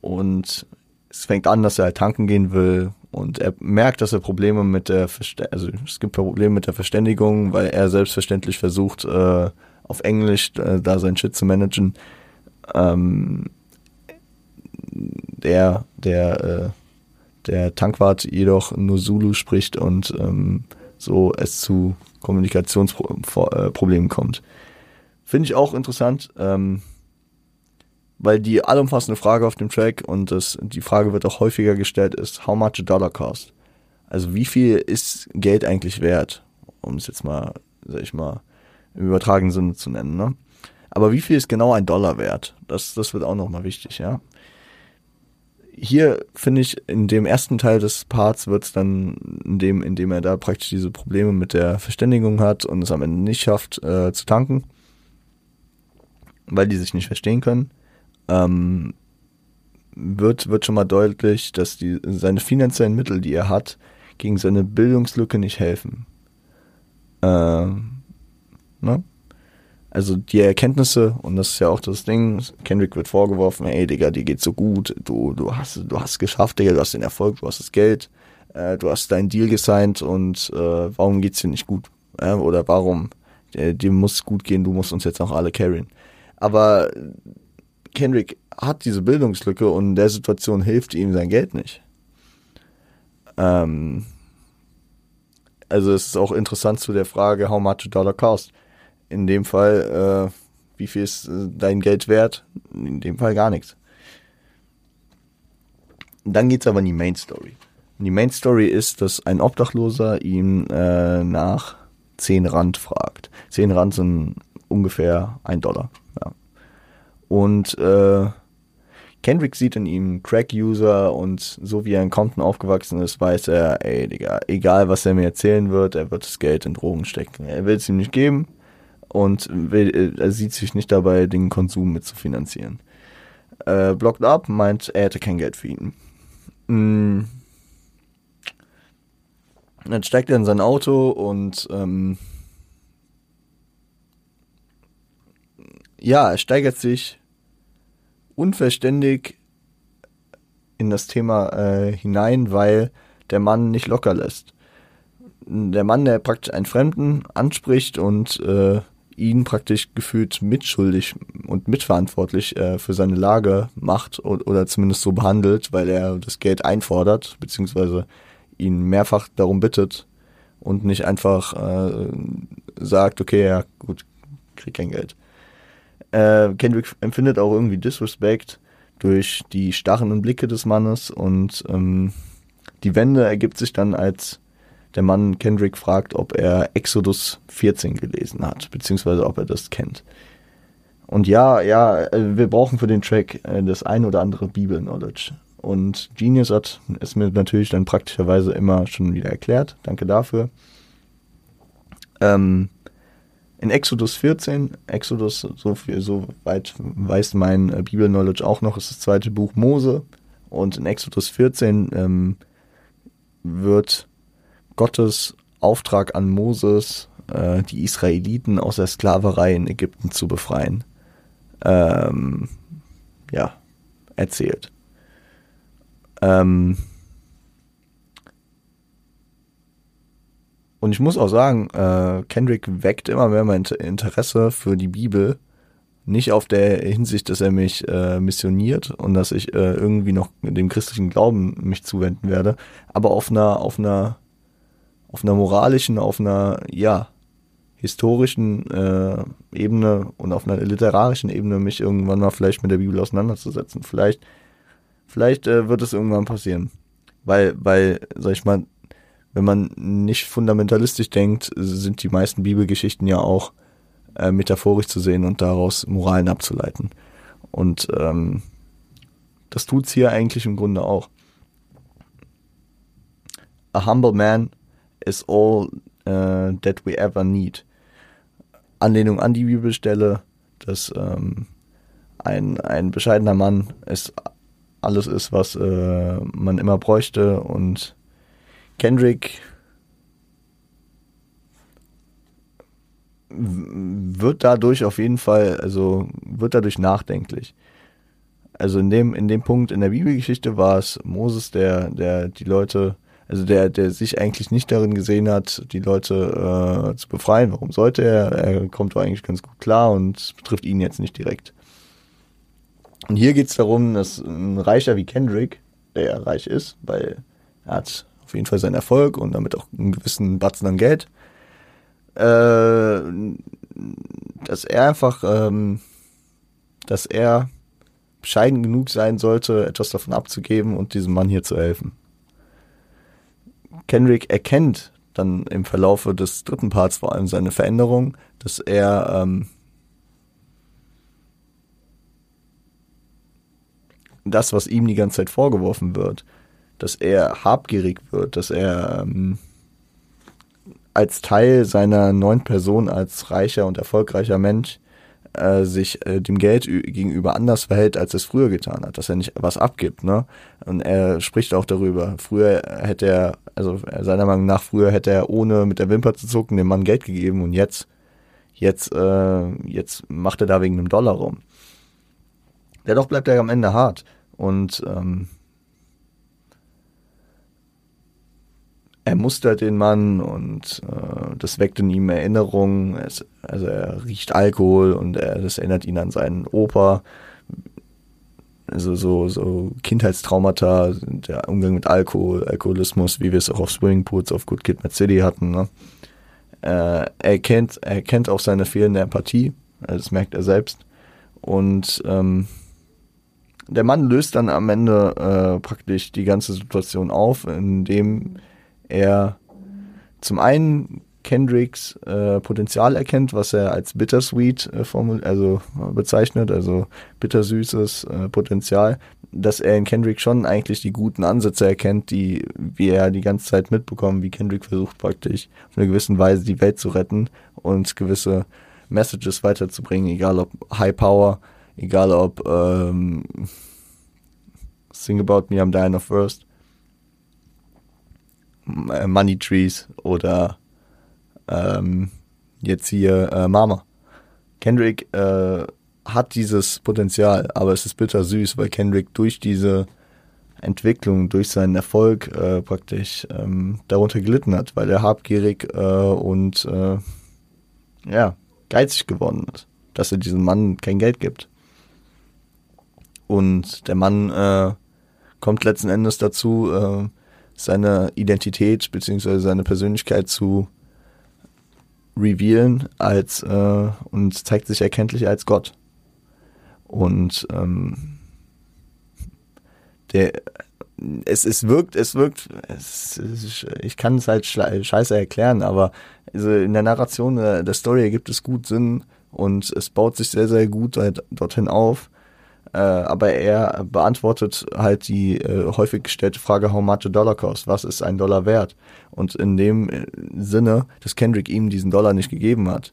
Und es fängt an, dass er halt tanken gehen will und er merkt, dass er Probleme mit der Verste also es gibt Probleme mit der Verständigung, weil er selbstverständlich versucht, äh, auf Englisch äh, da sein Shit zu managen. Ähm, der, der äh, der Tankwart jedoch nur Zulu spricht und ähm, so es zu Kommunikationsproblemen kommt. Finde ich auch interessant, ähm, weil die allumfassende Frage auf dem Track und das, die Frage wird auch häufiger gestellt ist, how much a dollar cost? Also wie viel ist Geld eigentlich wert? Um es jetzt mal, sag ich mal, im übertragenen Sinne zu nennen, ne? Aber wie viel ist genau ein Dollar wert? Das, das wird auch nochmal wichtig, ja hier finde ich, in dem ersten Teil des Parts wird es dann, in dem, in dem er da praktisch diese Probleme mit der Verständigung hat und es am Ende nicht schafft äh, zu tanken, weil die sich nicht verstehen können, ähm, wird, wird schon mal deutlich, dass die, seine finanziellen Mittel, die er hat, gegen seine Bildungslücke nicht helfen. Ähm, ne? also die Erkenntnisse, und das ist ja auch das Ding, Kendrick wird vorgeworfen, ey Digga, dir geht's so gut, du, du hast, du hast geschafft, Digga, du hast den Erfolg, du hast das Geld, äh, du hast deinen Deal gesigned und äh, warum geht's dir nicht gut? Äh, oder warum? Äh, dir muss gut gehen, du musst uns jetzt auch alle carryen. Aber Kendrick hat diese Bildungslücke und in der Situation hilft ihm sein Geld nicht. Ähm, also es ist auch interessant zu der Frage, how much a dollar cost in dem Fall, äh, wie viel ist äh, dein Geld wert? In dem Fall gar nichts. Dann geht's aber in die Main Story. Und die Main Story ist, dass ein Obdachloser ihn äh, nach 10 Rand fragt. 10 Rand sind ungefähr ein Dollar. Und äh, Kendrick sieht in ihm Crack-User und so wie er in Compton aufgewachsen ist, weiß er, ey, Digga, egal was er mir erzählen wird, er wird das Geld in Drogen stecken. Er will es ihm nicht geben, und will, er sieht sich nicht dabei, den Konsum mit zu finanzieren. Äh, Blocked Up meint, er hätte kein Geld für ihn. Mm. Dann steigt er in sein Auto und ähm, ja, er steigert sich unverständig in das Thema äh, hinein, weil der Mann nicht locker lässt. der Mann, der praktisch einen Fremden anspricht und äh, ihn praktisch gefühlt mitschuldig und mitverantwortlich äh, für seine Lage macht oder, oder zumindest so behandelt, weil er das Geld einfordert, beziehungsweise ihn mehrfach darum bittet und nicht einfach äh, sagt, okay, ja gut, krieg kein Geld. Äh, Kendrick empfindet auch irgendwie Disrespect durch die starrenden Blicke des Mannes und ähm, die Wende ergibt sich dann, als der Mann Kendrick fragt, ob er Exodus 14 gelesen hat, beziehungsweise ob er das kennt. Und ja, ja, äh, wir brauchen für den Track äh, das ein oder andere Bibel-Knowledge. Und Genius hat es mir natürlich dann praktischerweise immer schon wieder erklärt. Danke dafür. Ähm, in Exodus 14, Exodus, so viel, so weit weiß mein äh, Bibel-Knowledge auch noch, ist das zweite Buch Mose. Und in Exodus 14 ähm, wird Gottes Auftrag an Moses, äh, die Israeliten aus der Sklaverei in Ägypten zu befreien, ähm, ja, erzählt. Ähm, und ich muss auch sagen, äh, Kendrick weckt immer mehr mein Interesse für die Bibel. Nicht auf der Hinsicht, dass er mich äh, missioniert und dass ich äh, irgendwie noch dem christlichen Glauben mich zuwenden werde, aber auf einer, auf einer, auf einer moralischen, auf einer, ja, historischen äh, Ebene und auf einer literarischen Ebene mich irgendwann mal vielleicht mit der Bibel auseinanderzusetzen. Vielleicht Vielleicht äh, wird es irgendwann passieren. Weil, weil, sag ich mal, wenn man nicht fundamentalistisch denkt, sind die meisten Bibelgeschichten ja auch äh, metaphorisch zu sehen und daraus Moralen abzuleiten. Und ähm, das tut's hier eigentlich im Grunde auch. A humble man is all uh, that we ever need. Anlehnung an die Bibelstelle, dass ähm, ein, ein bescheidener Mann ist alles ist, was äh, man immer bräuchte. Und Kendrick wird dadurch auf jeden Fall, also wird dadurch nachdenklich. Also in dem, in dem Punkt in der Bibelgeschichte war es Moses, der, der die Leute, also der, der sich eigentlich nicht darin gesehen hat, die Leute äh, zu befreien. Warum sollte er? Er kommt doch eigentlich ganz gut klar und betrifft ihn jetzt nicht direkt. Und hier geht es darum, dass ein Reicher wie Kendrick, der ja reich ist, weil er hat auf jeden Fall seinen Erfolg und damit auch einen gewissen Batzen an Geld, äh, dass er einfach, ähm, dass er bescheiden genug sein sollte, etwas davon abzugeben und diesem Mann hier zu helfen. Kendrick erkennt dann im Verlaufe des dritten Parts vor allem seine Veränderung, dass er ähm, das, was ihm die ganze Zeit vorgeworfen wird, dass er habgierig wird, dass er ähm, als Teil seiner neuen Person, als reicher und erfolgreicher Mensch, äh, sich äh, dem Geld gegenüber anders verhält, als es früher getan hat, dass er nicht was abgibt, ne? Und er spricht auch darüber. Früher hätte er, also seiner Meinung nach, früher hätte er ohne mit der Wimper zu zucken dem Mann Geld gegeben und jetzt, jetzt, äh, jetzt macht er da wegen einem Dollar rum. Dennoch bleibt er am Ende hart. Und ähm, er mustert den Mann und äh, das weckt in ihm Erinnerungen. Es, also er riecht Alkohol und er, das erinnert ihn an seinen Opa. Also so, so Kindheitstraumata, der Umgang mit Alkohol, Alkoholismus, wie wir es auch auf Swimmingpools auf Good Kid Mad City hatten. Ne? Äh, er, kennt, er kennt auch seine fehlende Empathie, also das merkt er selbst. Und ähm, der Mann löst dann am Ende äh, praktisch die ganze Situation auf, indem er zum einen Kendricks äh, Potenzial erkennt, was er als bittersweet äh, also äh, bezeichnet, also bittersüßes äh, Potenzial, dass er in Kendrick schon eigentlich die guten Ansätze erkennt, die wie er die ganze Zeit mitbekommen, wie Kendrick versucht praktisch auf eine gewisse Weise die Welt zu retten und gewisse Messages weiterzubringen, egal ob High Power, Egal ob ähm, Sing About Me, I'm Dying of First, Money Trees oder ähm, jetzt hier äh, Mama. Kendrick äh, hat dieses Potenzial, aber es ist bitter süß, weil Kendrick durch diese Entwicklung, durch seinen Erfolg äh, praktisch ähm, darunter gelitten hat, weil er habgierig äh, und äh, ja, geizig geworden ist, dass er diesem Mann kein Geld gibt. Und der Mann äh, kommt letzten Endes dazu, äh, seine Identität beziehungsweise seine Persönlichkeit zu revealen als äh, und zeigt sich erkenntlich als Gott. Und ähm, der es, es wirkt, es wirkt, es, es, ich kann es halt scheiße erklären, aber also in der Narration der, der Story ergibt es gut Sinn und es baut sich sehr, sehr gut halt dorthin auf. Äh, aber er beantwortet halt die äh, häufig gestellte Frage, how much a dollar cost? Was ist ein Dollar wert? Und in dem äh, Sinne, dass Kendrick ihm diesen Dollar nicht gegeben hat,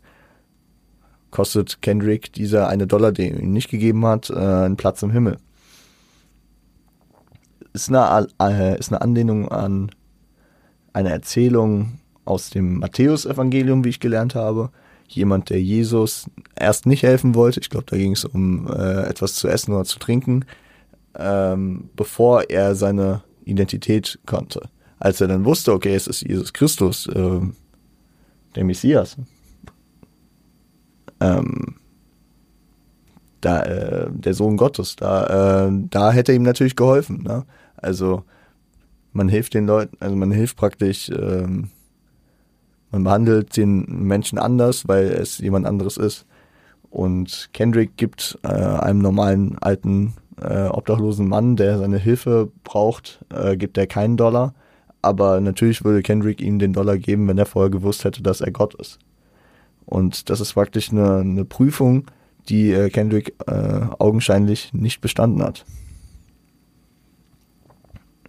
kostet Kendrick dieser eine Dollar, den er ihm nicht gegeben hat, äh, einen Platz im Himmel ist eine, äh, ist eine Anlehnung an eine Erzählung aus dem Matthäusevangelium, wie ich gelernt habe. Jemand, der Jesus erst nicht helfen wollte, ich glaube, da ging es um äh, etwas zu essen oder zu trinken, ähm, bevor er seine Identität konnte. Als er dann wusste, okay, es ist Jesus Christus, äh, der Messias, ähm, da, äh, der Sohn Gottes, da, äh, da hätte ihm natürlich geholfen. Ne? Also man hilft den Leuten, also man hilft praktisch, ähm, man behandelt den Menschen anders, weil es jemand anderes ist. Und Kendrick gibt äh, einem normalen alten äh, obdachlosen Mann, der seine Hilfe braucht, äh, gibt er keinen Dollar. Aber natürlich würde Kendrick ihm den Dollar geben, wenn er vorher gewusst hätte, dass er Gott ist. Und das ist praktisch eine, eine Prüfung, die äh, Kendrick äh, augenscheinlich nicht bestanden hat.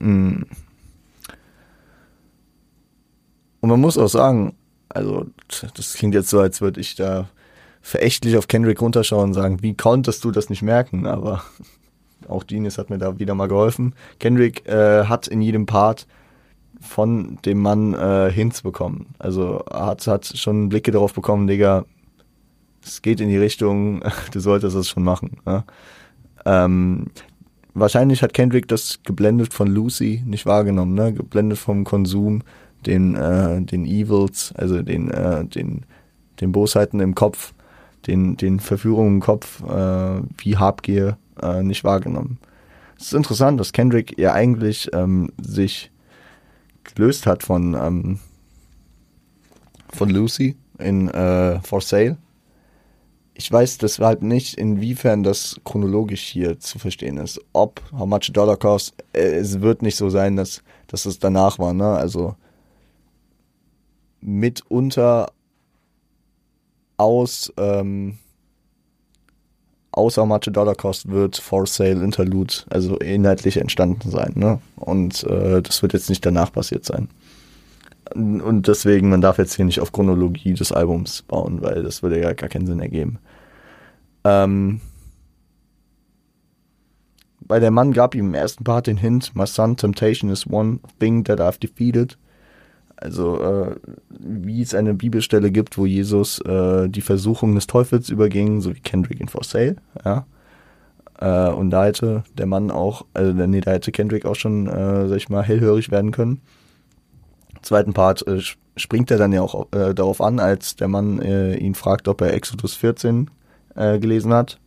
Mm. Und man muss auch sagen, also das klingt jetzt so, als würde ich da verächtlich auf Kendrick runterschauen und sagen, wie konntest du das nicht merken? Aber auch Genius hat mir da wieder mal geholfen. Kendrick äh, hat in jedem Part von dem Mann äh, Hints bekommen. Also hat, hat schon Blicke darauf bekommen, Digga, es geht in die Richtung, du solltest es schon machen. Ja? Ähm, wahrscheinlich hat Kendrick das geblendet von Lucy nicht wahrgenommen, ne? Geblendet vom Konsum, den, äh, den Evils, also den, äh, den, den Bosheiten im Kopf, den, den Verführungen im Kopf, äh, wie Habgier, äh, nicht wahrgenommen. Es ist interessant, dass Kendrick ja eigentlich ähm, sich gelöst hat von, ähm, von Lucy in äh, For Sale ich weiß deshalb nicht, inwiefern das chronologisch hier zu verstehen ist. Ob How Much a Dollar Cost, äh, es wird nicht so sein, dass, dass es danach war, ne? Also mitunter aus, ähm, How Much Dollar Cost wird For Sale Interlude, also inhaltlich entstanden sein, ne? Und äh, das wird jetzt nicht danach passiert sein. Und deswegen, man darf jetzt hier nicht auf Chronologie des Albums bauen, weil das würde ja gar keinen Sinn ergeben. Ähm, weil der Mann gab ihm im ersten Part den Hint, My son, temptation is one thing that I've defeated. Also, äh, wie es eine Bibelstelle gibt, wo Jesus äh, die Versuchung des Teufels überging, so wie Kendrick in For Sale, ja. Äh, und da hätte der Mann auch, also nee, da hätte Kendrick auch schon, äh, sag ich mal, hellhörig werden können zweiten Part äh, springt er dann ja auch äh, darauf an, als der Mann äh, ihn fragt, ob er Exodus 14 äh, gelesen hat.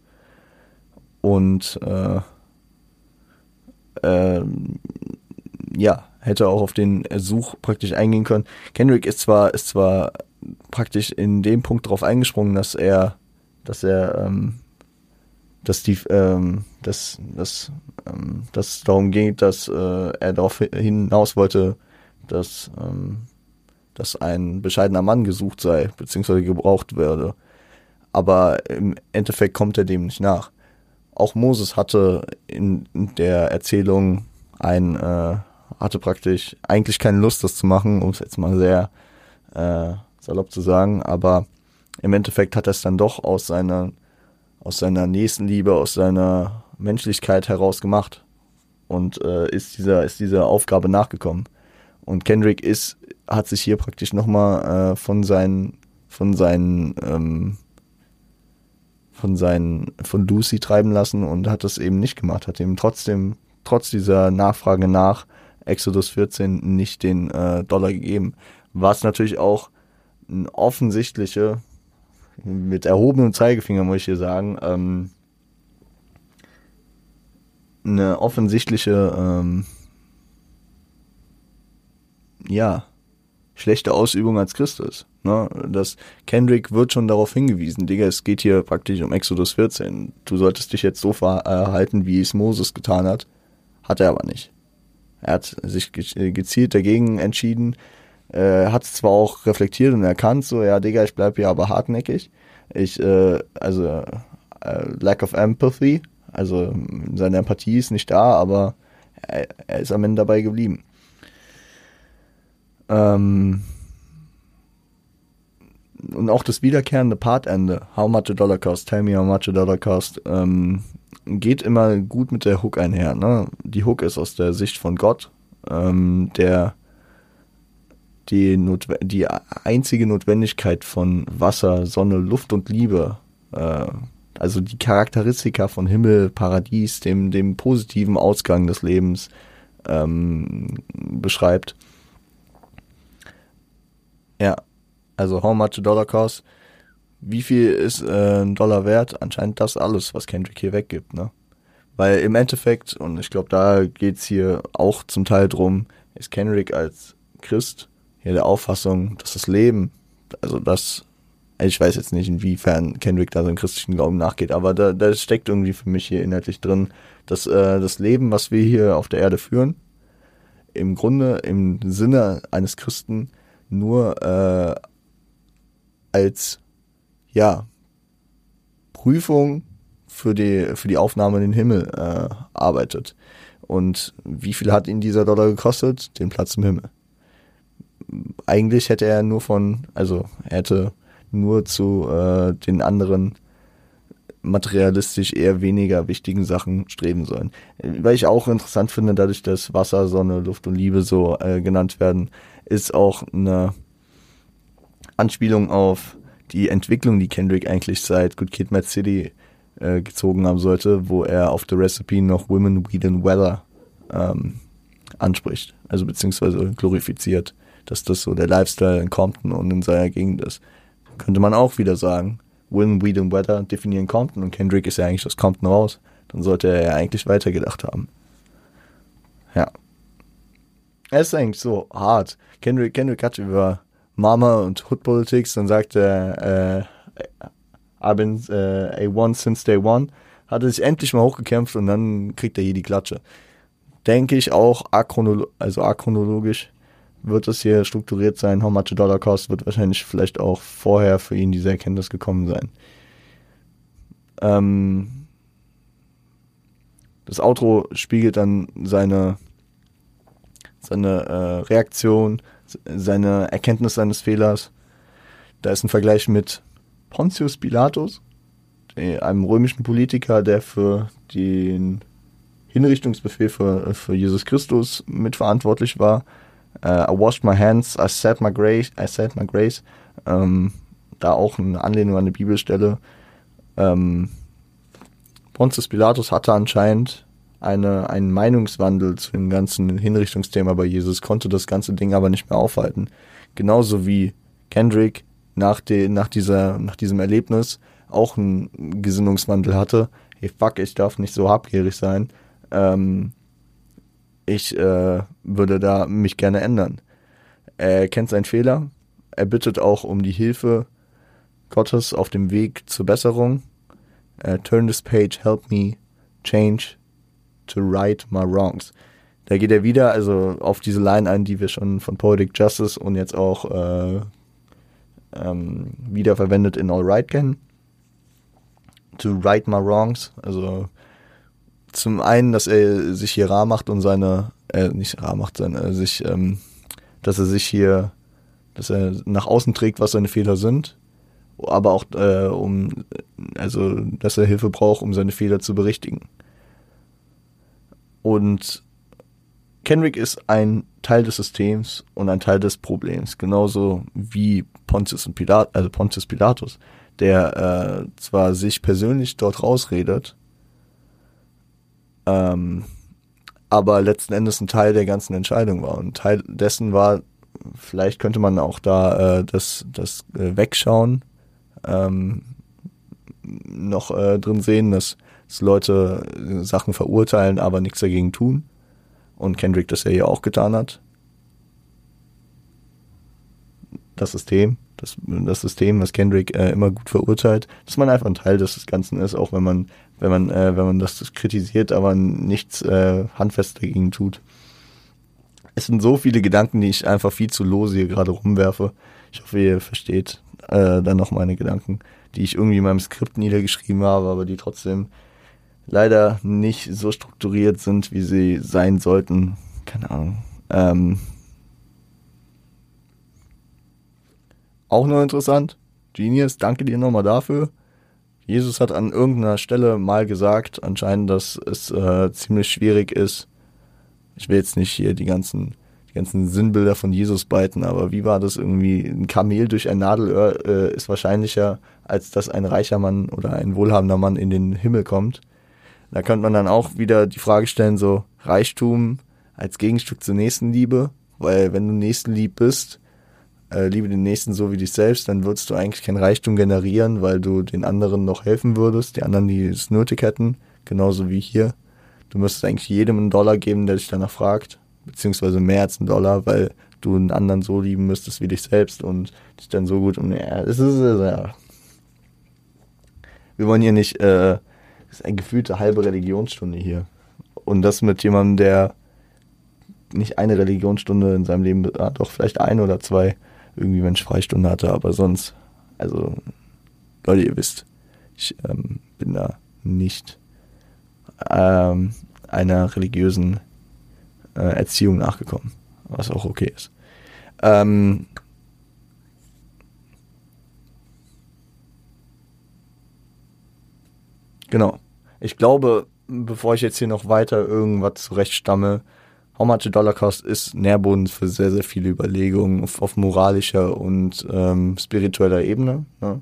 Und äh, äh, ja, hätte auch auf den Such praktisch eingehen können. Kendrick ist zwar, ist zwar praktisch in dem Punkt darauf eingesprungen, dass er, dass er, ähm, dass die, ähm, dass, dass, ähm, dass es darum geht, dass äh, er darauf hinaus wollte, dass, ähm, dass ein bescheidener Mann gesucht sei, beziehungsweise gebraucht werde. Aber im Endeffekt kommt er dem nicht nach. Auch Moses hatte in der Erzählung ein, äh, hatte praktisch eigentlich keine Lust, das zu machen, um es jetzt mal sehr äh, salopp zu sagen, aber im Endeffekt hat er es dann doch aus seiner, aus seiner Nächstenliebe, aus seiner Menschlichkeit heraus gemacht und äh, ist dieser, ist dieser Aufgabe nachgekommen. Und Kendrick ist, hat sich hier praktisch nochmal äh, von seinen, von seinen, ähm, von seinen, von Lucy treiben lassen und hat das eben nicht gemacht, hat ihm trotzdem, trotz dieser Nachfrage nach Exodus 14 nicht den äh, Dollar gegeben. Was natürlich auch ein offensichtliche, mit erhobenem Zeigefinger muss ich hier sagen, ähm, eine offensichtliche, ähm, ja, schlechte Ausübung als Christus. Ne? Das Kendrick wird schon darauf hingewiesen, Digga, es geht hier praktisch um Exodus 14. Du solltest dich jetzt so verhalten, wie es Moses getan hat. Hat er aber nicht. Er hat sich gezielt dagegen entschieden, äh, hat es zwar auch reflektiert und erkannt, so, ja, Digga, ich bleib hier aber hartnäckig. Ich, äh, also, äh, lack of empathy, also seine Empathie ist nicht da, aber er, er ist am Ende dabei geblieben. Ähm, und auch das wiederkehrende Partende, How much a dollar cost, tell me how much a dollar cost, ähm, geht immer gut mit der Hook einher. Ne? Die Hook ist aus der Sicht von Gott, ähm, der die, die einzige Notwendigkeit von Wasser, Sonne, Luft und Liebe, äh, also die Charakteristika von Himmel, Paradies, dem, dem positiven Ausgang des Lebens ähm, beschreibt. Ja, also how much a dollar cost? Wie viel ist äh, ein Dollar wert? Anscheinend das alles, was Kendrick hier weggibt, ne? Weil im Endeffekt, und ich glaube, da geht's hier auch zum Teil drum, ist Kendrick als Christ hier der Auffassung, dass das Leben, also das, ich weiß jetzt nicht, inwiefern Kendrick da so einen christlichen Glauben nachgeht, aber da, da steckt irgendwie für mich hier inhaltlich drin, dass äh, das Leben, was wir hier auf der Erde führen, im Grunde im Sinne eines Christen nur äh, als ja Prüfung für die für die Aufnahme in den Himmel äh, arbeitet. Und wie viel hat ihn dieser Dollar gekostet? Den Platz im Himmel. Eigentlich hätte er nur von, also er hätte nur zu äh, den anderen materialistisch eher weniger wichtigen Sachen streben sollen. Weil ich auch interessant finde, dadurch, dass Wasser, Sonne, Luft und Liebe so äh, genannt werden, ist auch eine Anspielung auf die Entwicklung, die Kendrick eigentlich seit Good Kid, Mad City äh, gezogen haben sollte, wo er auf der Recipe noch Women, Weed and Weather ähm, anspricht, also beziehungsweise glorifiziert, dass das so der Lifestyle in Compton und in seiner Gegend ist. Könnte man auch wieder sagen, Women, Weed and Weather definieren Compton und Kendrick ist ja eigentlich aus Compton raus. Dann sollte er ja eigentlich weitergedacht haben. Ja. Es ist eigentlich so hart. Kendrick, Kendrick hat über Mama und Hood Politics, dann sagt er, äh, I've been äh, A1 since day one, hat er sich endlich mal hochgekämpft und dann kriegt er hier die Klatsche. Denke ich auch achronolo also achronologisch wird es hier strukturiert sein. How much a dollar cost wird wahrscheinlich vielleicht auch vorher für ihn diese Erkenntnis gekommen sein. Ähm, das Outro spiegelt dann seine seine äh, Reaktion seine Erkenntnis seines Fehlers. Da ist ein Vergleich mit Pontius Pilatus, einem römischen Politiker, der für den Hinrichtungsbefehl für, für Jesus Christus mitverantwortlich war. Uh, I washed my hands, I said my grace, I said my grace. Ähm, da auch eine Anlehnung an eine Bibelstelle. Ähm, Pontius Pilatus hatte anscheinend eine, einen Meinungswandel zu dem ganzen Hinrichtungsthema bei Jesus, konnte das ganze Ding aber nicht mehr aufhalten. Genauso wie Kendrick nach, de, nach, dieser, nach diesem Erlebnis auch einen Gesinnungswandel hatte. Hey, fuck, ich darf nicht so habgierig sein. Ähm, ich äh, würde da mich gerne ändern. Er kennt seinen Fehler. Er bittet auch um die Hilfe Gottes auf dem Weg zur Besserung. Uh, turn this page, help me change to right my wrongs. Da geht er wieder also auf diese Line ein, die wir schon von Poetic Justice und jetzt auch äh, ähm, wiederverwendet in All Right kennen. To right my wrongs. Also zum einen, dass er sich hier rar macht und seine, äh, nicht rar macht, seine, äh, sich, ähm, dass er sich hier, dass er nach außen trägt, was seine Fehler sind, aber auch äh, um, also, dass er Hilfe braucht, um seine Fehler zu berichtigen. Und Kendrick ist ein Teil des Systems und ein Teil des Problems, genauso wie Pontius und Pilat, also Pontius Pilatus, der äh, zwar sich persönlich dort rausredet, ähm, aber letzten Endes ein Teil der ganzen Entscheidung war. Und Teil dessen war, vielleicht könnte man auch da äh, das, das äh, Wegschauen ähm, noch äh, drin sehen, dass, dass Leute äh, Sachen verurteilen, aber nichts dagegen tun. Und Kendrick das ja hier auch getan hat. Das System, das, das System, was Kendrick äh, immer gut verurteilt, dass man einfach ein Teil des Ganzen ist, auch wenn man, wenn man, äh, wenn man das kritisiert, aber nichts äh, handfest dagegen tut. Es sind so viele Gedanken, die ich einfach viel zu lose hier gerade rumwerfe. Ich hoffe, ihr versteht äh, dann noch meine Gedanken, die ich irgendwie in meinem Skript niedergeschrieben habe, aber die trotzdem leider nicht so strukturiert sind, wie sie sein sollten. Keine Ahnung. Ähm, Auch nur interessant. Genius, danke dir nochmal dafür. Jesus hat an irgendeiner Stelle mal gesagt, anscheinend, dass es äh, ziemlich schwierig ist. Ich will jetzt nicht hier die ganzen, die ganzen Sinnbilder von Jesus beiten, aber wie war das irgendwie? Ein Kamel durch ein Nadelöhr äh, ist wahrscheinlicher, als dass ein reicher Mann oder ein wohlhabender Mann in den Himmel kommt. Da könnte man dann auch wieder die Frage stellen, so Reichtum als Gegenstück zur Nächstenliebe, weil wenn du Nächstenlieb bist, äh, liebe den Nächsten so wie dich selbst, dann würdest du eigentlich kein Reichtum generieren, weil du den anderen noch helfen würdest, die anderen, die es nötig hätten, genauso wie hier. Du müsstest eigentlich jedem einen Dollar geben, der dich danach fragt, beziehungsweise mehr als einen Dollar, weil du einen anderen so lieben müsstest wie dich selbst und dich dann so gut um. Ja, es ist ja. Wir wollen hier nicht. Äh, das ist eine gefühlte halbe Religionsstunde hier. Und das mit jemandem, der nicht eine Religionsstunde in seinem Leben hat, doch vielleicht eine oder zwei irgendwie, wenn ich Freistunde hatte, aber sonst, also, Leute, ihr wisst, ich ähm, bin da nicht ähm, einer religiösen äh, Erziehung nachgekommen, was auch okay ist. Ähm, genau. Ich glaube, bevor ich jetzt hier noch weiter irgendwas zurechtstamme, How Much a Dollar Cost ist Nährboden für sehr, sehr viele Überlegungen auf, auf moralischer und ähm, spiritueller Ebene. Ne?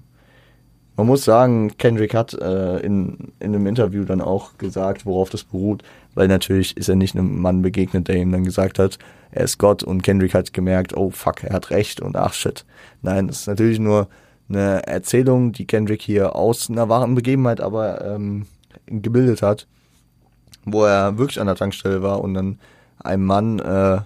Man muss sagen, Kendrick hat äh, in, in einem Interview dann auch gesagt, worauf das beruht, weil natürlich ist er nicht einem Mann begegnet, der ihm dann gesagt hat, er ist Gott und Kendrick hat gemerkt, oh fuck, er hat recht und ach shit. Nein, das ist natürlich nur eine Erzählung, die Kendrick hier aus einer wahren Begebenheit aber ähm, gebildet hat, wo er wirklich an der Tankstelle war und dann einem Mann, äh,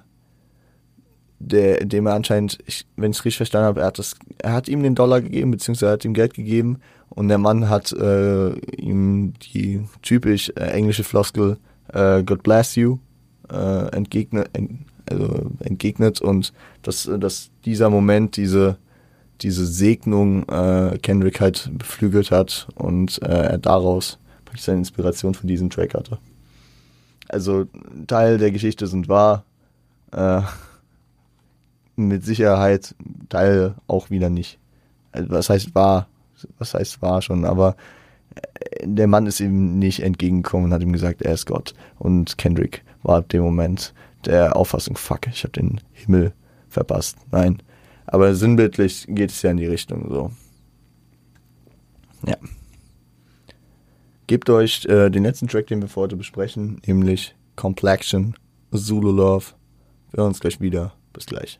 der, dem er anscheinend, ich, wenn ich es richtig verstanden habe, er hat, das, er hat ihm den Dollar gegeben, beziehungsweise er hat ihm Geld gegeben und der Mann hat äh, ihm die typisch äh, englische Floskel äh, God bless you äh, entgegnet, ent, also entgegnet und dass, dass dieser Moment, diese, diese Segnung äh, Kendrick halt beflügelt hat und äh, er daraus seine Inspiration für diesen Track hatte. Also Teil der Geschichte sind wahr. Äh, mit Sicherheit Teil auch wieder nicht. Also, was heißt wahr? Was heißt wahr schon? Aber äh, der Mann ist ihm nicht entgegengekommen und hat ihm gesagt, er ist Gott. Und Kendrick war ab dem Moment der Auffassung, fuck, ich habe den Himmel verpasst. Nein. Aber sinnbildlich geht es ja in die Richtung so. Ja. Gebt euch äh, den letzten Track, den wir heute besprechen, nämlich Complexion, Zulu Love. Wir hören uns gleich wieder. Bis gleich.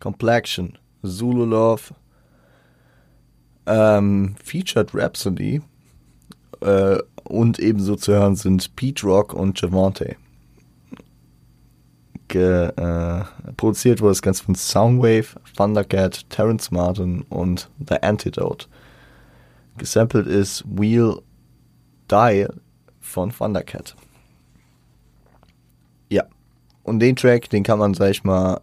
Complexion, Zulu Love, ähm, Featured Rhapsody äh, und ebenso zu hören sind Pete Rock und Javante ge, äh, produziert wurde das Ganze von Soundwave, Thundercat, Terrence Martin und The Antidote. Gesampelt ist Wheel Die von Thundercat. Ja. Und den Track, den kann man, sag ich mal,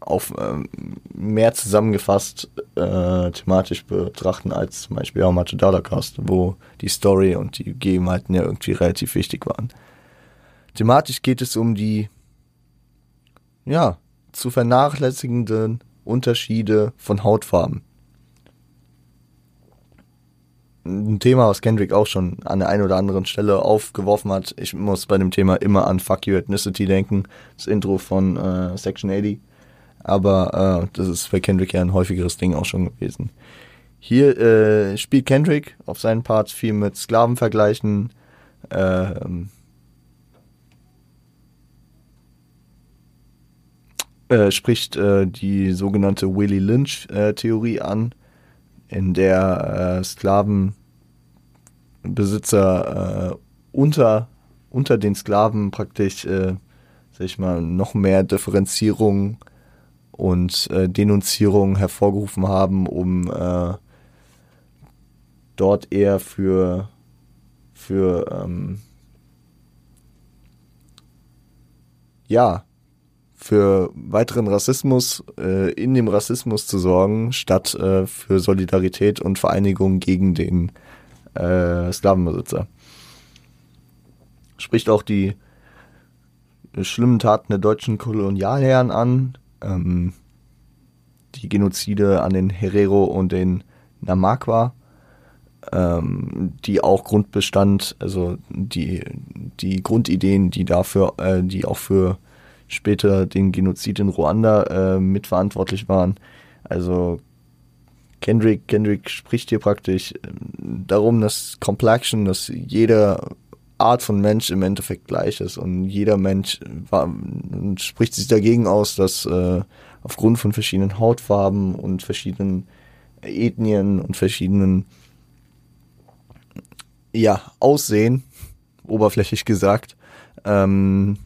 auf ähm, mehr zusammengefasst äh, thematisch betrachten als zum Beispiel How Much a Dollar Cost, wo die Story und die Gegebenheiten ja irgendwie relativ wichtig waren. Thematisch geht es um die ja, zu vernachlässigenden Unterschiede von Hautfarben. Ein Thema, was Kendrick auch schon an der einen oder anderen Stelle aufgeworfen hat. Ich muss bei dem Thema immer an Fuck You Ethnicity denken, das Intro von äh, Section 80. Aber äh, das ist bei Kendrick ja ein häufigeres Ding auch schon gewesen. Hier äh, spielt Kendrick auf seinen Part viel mit Sklavenvergleichen, ähm, äh, spricht äh, die sogenannte Willie Lynch-Theorie äh, an, in der äh, Sklavenbesitzer äh, unter, unter den Sklaven praktisch, äh, sag ich mal, noch mehr Differenzierung und Denunzierung hervorgerufen haben, um dort eher für, für ähm, ja, für weiteren Rassismus äh, in dem Rassismus zu sorgen, statt äh, für Solidarität und Vereinigung gegen den äh, Sklavenbesitzer. Spricht auch die schlimmen Taten der deutschen Kolonialherren an, ähm, die Genozide an den Herero und den Namaqua, ähm, die auch Grundbestand, also die, die Grundideen, die dafür, äh, die auch für später den Genozid in Ruanda äh, mitverantwortlich waren. Also Kendrick, Kendrick spricht hier praktisch ähm, darum, dass Complexion, dass jede Art von Mensch im Endeffekt gleich ist und jeder Mensch war, spricht sich dagegen aus, dass äh, aufgrund von verschiedenen Hautfarben und verschiedenen Ethnien und verschiedenen ja, Aussehen, oberflächlich gesagt, ähm,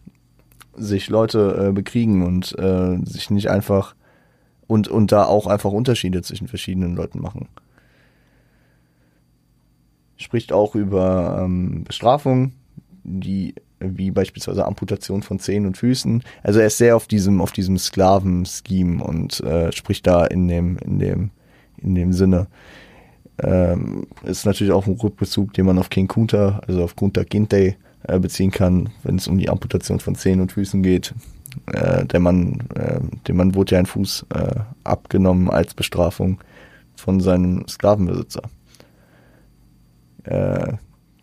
sich Leute äh, bekriegen und äh, sich nicht einfach und, und da auch einfach Unterschiede zwischen verschiedenen Leuten machen. Spricht auch über ähm, Bestrafung, die wie beispielsweise Amputation von Zähnen und Füßen. Also er ist sehr auf diesem auf diesem Sklaven-Scheme und äh, spricht da in dem in dem in dem Sinne. Ähm, ist natürlich auch ein Rückbezug, den man auf King Kunta, also auf Kunta Kinte äh, beziehen kann, wenn es um die Amputation von Zehen und Füßen geht. Äh, der Mann, äh, dem Mann wurde ja ein Fuß äh, abgenommen als Bestrafung von seinem Sklavenbesitzer. Äh,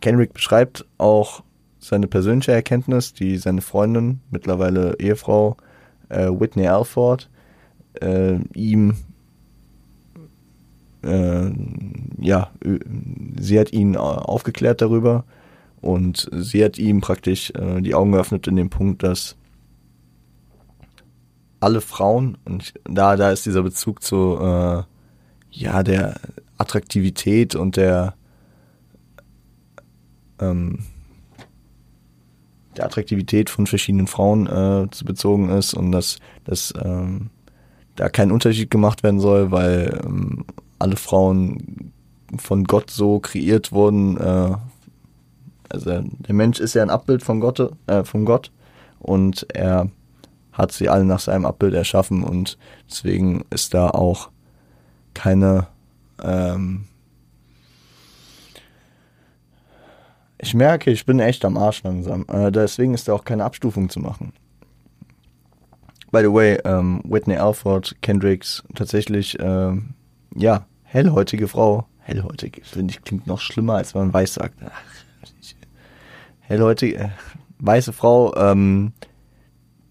Kenrick beschreibt auch seine persönliche Erkenntnis, die seine Freundin, mittlerweile Ehefrau äh, Whitney Alford, äh, ihm äh, ja, sie hat ihn aufgeklärt darüber, und sie hat ihm praktisch äh, die Augen geöffnet in dem Punkt, dass alle Frauen, und da, da ist dieser Bezug zu, äh, ja, der Attraktivität und der, ähm, der Attraktivität von verschiedenen Frauen äh, zu bezogen ist und dass, dass ähm, da kein Unterschied gemacht werden soll, weil ähm, alle Frauen von Gott so kreiert wurden, äh, also der Mensch ist ja ein Abbild von Gott, äh, von Gott und er hat sie alle nach seinem Abbild erschaffen und deswegen ist da auch keine ähm ich merke, ich bin echt am Arsch langsam. Äh, deswegen ist da auch keine Abstufung zu machen. By the way, ähm, Whitney Alford, Kendricks, tatsächlich, ähm, ja, hellhäutige Frau. Hellhäutig, finde ich, klingt noch schlimmer, als wenn man weiß sagt. Ach, hellhäutige, äh, weiße Frau, ähm,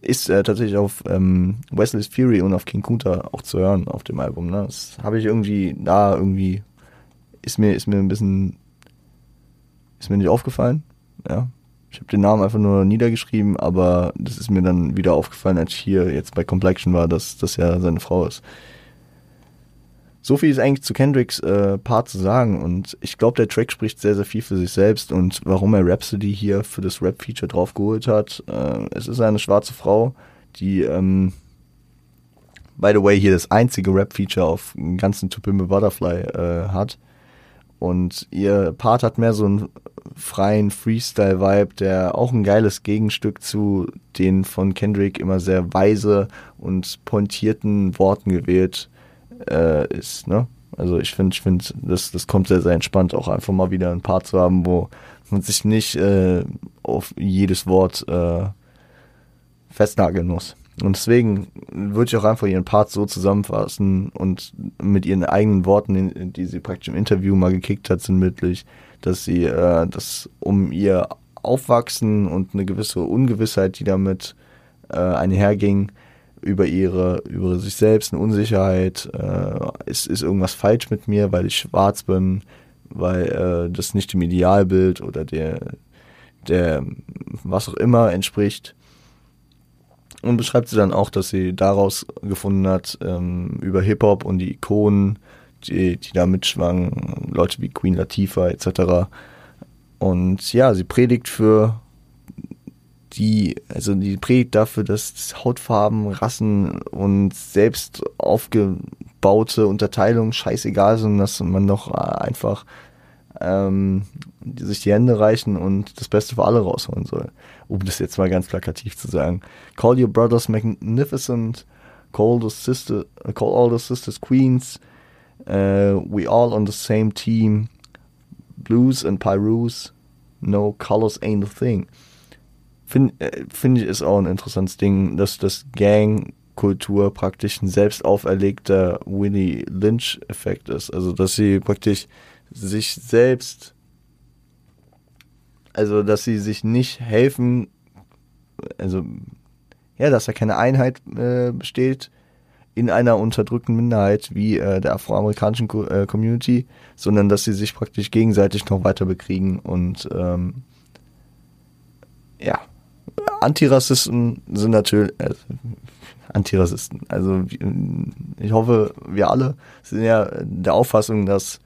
ist äh, tatsächlich auf ähm, Wesley's Fury und auf King Kunta auch zu hören auf dem Album. Ne? Das habe ich irgendwie da irgendwie ist mir ist mir ein bisschen ist mir nicht aufgefallen. Ja, ich habe den Namen einfach nur niedergeschrieben, aber das ist mir dann wieder aufgefallen, als ich hier jetzt bei Complexion war, dass das ja seine Frau ist so viel ist eigentlich zu Kendricks äh, Part zu sagen und ich glaube, der Track spricht sehr, sehr viel für sich selbst und warum er Rhapsody hier für das Rap-Feature draufgeholt hat. Äh, es ist eine schwarze Frau, die, ähm, by the way, hier das einzige Rap-Feature auf dem ganzen To Pimp Butterfly äh, hat. Und ihr Part hat mehr so einen freien Freestyle-Vibe, der auch ein geiles Gegenstück zu den von Kendrick immer sehr weise und pointierten Worten gewählt äh, ist. Ne? Also ich finde, ich finde, das, das kommt sehr, sehr entspannt, auch einfach mal wieder ein Part zu haben, wo man sich nicht äh, auf jedes Wort äh, festnageln muss. Und deswegen würde ich auch einfach ihren Part so zusammenfassen und mit ihren eigenen Worten, die sie praktisch im Interview mal gekickt hat, sinnbildlich, dass sie äh, das um ihr Aufwachsen und eine gewisse Ungewissheit, die damit äh, einherging, über ihre, über sich selbst, eine Unsicherheit, äh, ist, ist irgendwas falsch mit mir, weil ich schwarz bin, weil äh, das nicht dem Idealbild oder der, der, was auch immer entspricht. Und beschreibt sie dann auch, dass sie daraus gefunden hat, ähm, über Hip-Hop und die Ikonen, die, die da mitschwangen, Leute wie Queen Latifah etc. Und ja, sie predigt für die, also die predigt dafür, dass Hautfarben, Rassen und selbst aufgebaute Unterteilungen scheißegal sind, dass man doch einfach ähm, sich die Hände reichen und das Beste für alle rausholen soll. Um das jetzt mal ganz plakativ zu sagen. Call your brothers magnificent, call the sister, call all the sisters queens, uh, we all on the same team, blues and pyrus, no colors ain't a thing. Finde äh, find ich ist auch ein interessantes Ding, dass das Gang-Kultur praktisch ein selbst auferlegter Willie Lynch-Effekt ist. Also, dass sie praktisch sich selbst, also, dass sie sich nicht helfen, also, ja, dass da keine Einheit äh, besteht in einer unterdrückten Minderheit wie äh, der afroamerikanischen Co äh, Community, sondern dass sie sich praktisch gegenseitig noch weiter bekriegen und ähm, ja, Antirassisten sind natürlich, äh, Antirassisten. Also ich hoffe, wir alle sind ja der Auffassung, dass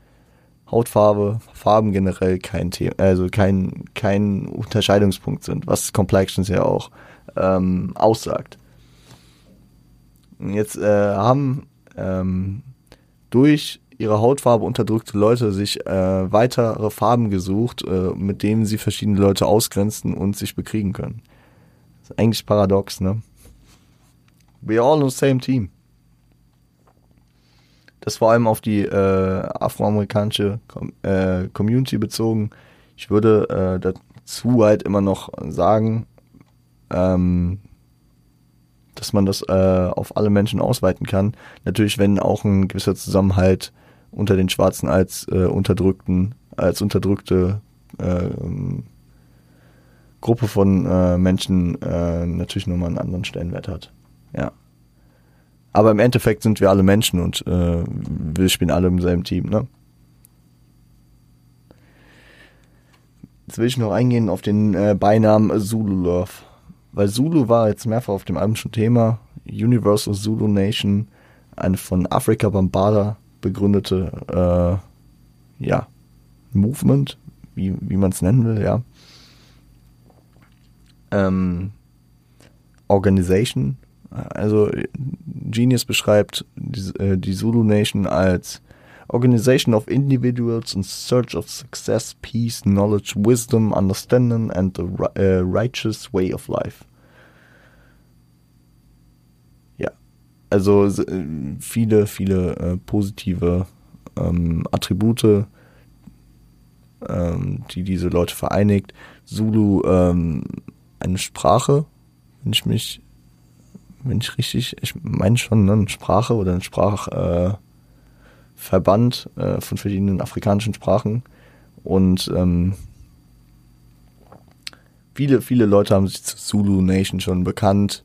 Hautfarbe, Farben generell kein Thema, also kein, kein Unterscheidungspunkt sind, was Complexions ja auch ähm, aussagt. Jetzt äh, haben ähm, durch ihre Hautfarbe unterdrückte Leute sich äh, weitere Farben gesucht, äh, mit denen sie verschiedene Leute ausgrenzen und sich bekriegen können. Ist eigentlich paradox, ne? We're all on the same team. Das vor allem auf die äh, afroamerikanische äh, Community bezogen. Ich würde äh, dazu halt immer noch sagen, ähm, dass man das äh, auf alle Menschen ausweiten kann. Natürlich, wenn auch ein gewisser Zusammenhalt unter den Schwarzen als äh, unterdrückten, als unterdrückte äh, Gruppe von äh, Menschen äh, natürlich nochmal einen anderen Stellenwert hat. Ja. Aber im Endeffekt sind wir alle Menschen und äh, wir spielen alle im selben Team, ne? Jetzt will ich noch eingehen auf den äh, Beinamen Zulu Love. Weil Zulu war jetzt mehrfach auf dem Album schon Thema. Universal Zulu Nation, eine von Afrika Bambada begründete, äh, ja, Movement, wie, wie man es nennen will, ja ähm, Organization. Also Genius beschreibt die, äh, die Zulu Nation als Organization of individuals in search of success, peace, knowledge, wisdom, understanding and the uh, righteous way of life. Ja, also viele, viele äh, positive ähm, Attribute, ähm, die diese Leute vereinigt. Zulu ähm, eine Sprache, wenn ich mich, wenn ich richtig, ich meine schon, ne, eine Sprache oder ein Sprachverband äh, äh, von verschiedenen afrikanischen Sprachen. Und ähm, viele, viele Leute haben sich zur Zulu Nation schon bekannt,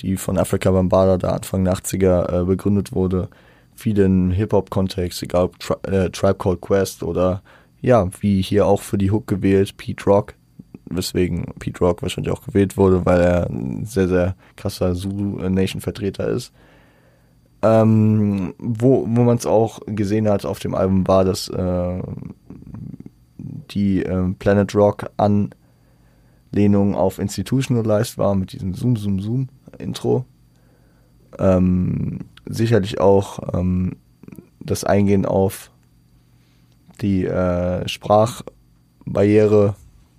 die von Africa Bambada da Anfang der 80er äh, begründet wurde. Viele im Hip-Hop-Kontext, egal ob Tri äh, Tribe Called Quest oder ja, wie hier auch für die Hook gewählt, Pete Rock weswegen Pete Rock wahrscheinlich auch gewählt wurde, weil er ein sehr, sehr krasser Zulu Nation Vertreter ist. Ähm, wo wo man es auch gesehen hat auf dem Album war, dass äh, die äh, Planet Rock Anlehnung auf Institutionalized war mit diesem Zoom, Zoom, Zoom Intro. Ähm, sicherlich auch ähm, das Eingehen auf die äh, Sprachbarriere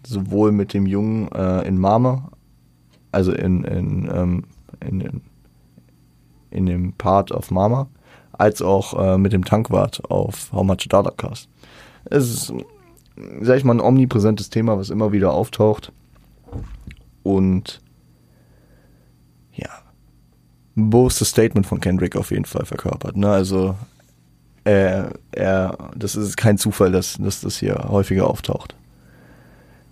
sowohl mit dem Jungen äh, in Mama, also in, in, ähm, in, in, in, dem Part auf Mama, als auch äh, mit dem Tankwart auf How Much Data Cast. Es ist, sag ich mal, ein omnipräsentes Thema, was immer wieder auftaucht. Und ja, ein bewusstes Statement von Kendrick auf jeden Fall verkörpert. Ne? Also er, er, das ist kein Zufall, dass, dass das hier häufiger auftaucht.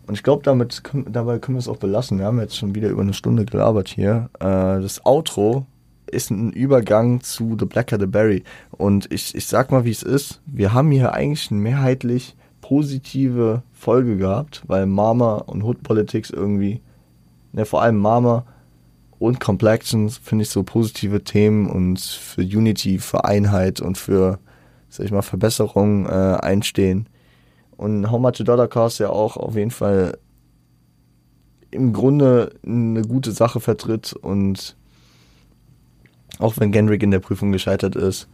Und ich glaube, damit dabei können wir es auch belassen. Wir haben jetzt schon wieder über eine Stunde gelabert hier. Äh, das Outro ist ein Übergang zu The Blacker the Berry. Und ich, ich sag mal, wie es ist. Wir haben hier eigentlich eine mehrheitlich positive Folge gehabt, weil Mama und Hood Politics irgendwie, ne, vor allem Mama und Complexions finde ich so positive Themen und für Unity, für Einheit und für, sag ich mal, Verbesserung äh, einstehen. Und How Much a Dollar Cost ja auch auf jeden Fall im Grunde eine gute Sache vertritt und auch wenn Gendrick in der Prüfung gescheitert ist,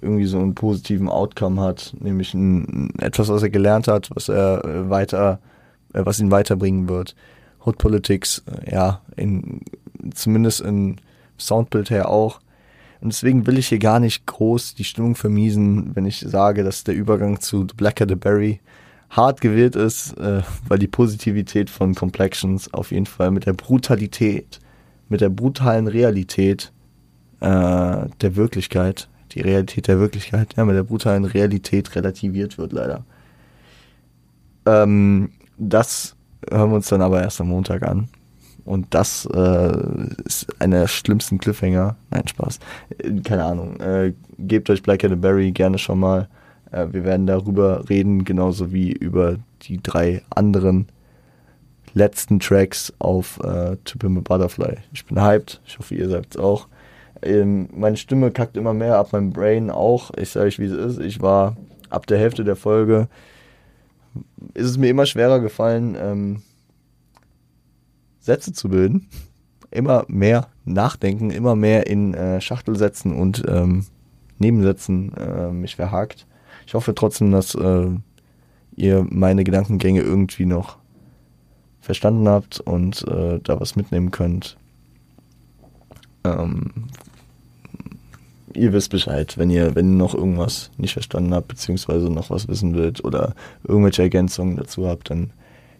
irgendwie so einen positiven Outcome hat, nämlich ein, etwas, was er gelernt hat, was er äh, weiter, äh, was ihn weiterbringen wird. Hot Politics, äh, ja, in, zumindest in Soundbild her auch. Und deswegen will ich hier gar nicht groß die Stimmung vermiesen, wenn ich sage, dass der Übergang zu Blacker the Berry hart gewählt ist, äh, weil die Positivität von Complexions auf jeden Fall mit der Brutalität, mit der brutalen Realität äh, der Wirklichkeit, die Realität der Wirklichkeit, ja, mit der brutalen Realität relativiert wird leider. Ähm, das hören wir uns dann aber erst am Montag an. Und das äh, ist einer der schlimmsten Cliffhanger. Nein, Spaß. Äh, keine Ahnung. Äh, gebt euch Black and Berry gerne schon mal. Äh, wir werden darüber reden, genauso wie über die drei anderen letzten Tracks auf äh, To Pimp Butterfly. Ich bin hyped. Ich hoffe, ihr seid es auch. Ähm, meine Stimme kackt immer mehr ab, mein Brain auch. Ich sage euch, wie es ist. Ich war ab der Hälfte der Folge, ist es mir immer schwerer gefallen, ähm, Sätze zu bilden. Immer mehr nachdenken, immer mehr in äh, Schachtelsätzen und ähm, Nebensätzen äh, mich verhakt. Ich hoffe trotzdem, dass äh, ihr meine Gedankengänge irgendwie noch verstanden habt und äh, da was mitnehmen könnt. Ähm, ihr wisst Bescheid, wenn ihr, wenn ihr noch irgendwas nicht verstanden habt, beziehungsweise noch was wissen wollt oder irgendwelche Ergänzungen dazu habt, dann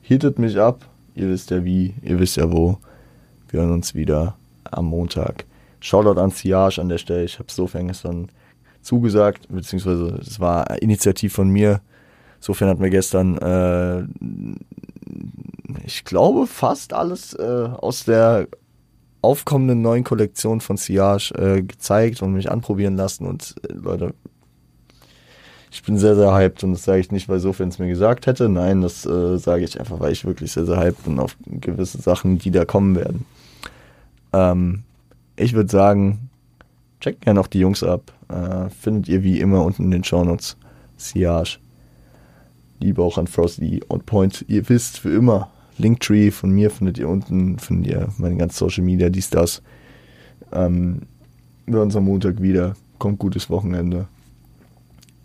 hieltet mich ab. Ihr wisst ja wie, ihr wisst ja wo. Wir hören uns wieder am Montag. Shoutout an Siage an der Stelle. Ich habe sofern gestern zugesagt, beziehungsweise es war Initiativ von mir. Sofern hat mir gestern, äh, ich glaube, fast alles äh, aus der aufkommenden neuen Kollektion von Siage äh, gezeigt und mich anprobieren lassen. Und äh, Leute, ich bin sehr, sehr hyped und das sage ich nicht, weil Sophie es mir gesagt hätte. Nein, das äh, sage ich einfach, weil ich wirklich sehr, sehr hyped bin auf gewisse Sachen, die da kommen werden. Ähm, ich würde sagen, checkt gerne auch die Jungs ab. Äh, findet ihr wie immer unten in den Shownotes. Siage. Liebe auch an Frosty on Point. Ihr wisst, für immer Linktree von mir findet ihr unten, findet ihr meine ganzen Social Media, dies, das. Ähm, wir uns am Montag wieder. Kommt gutes Wochenende.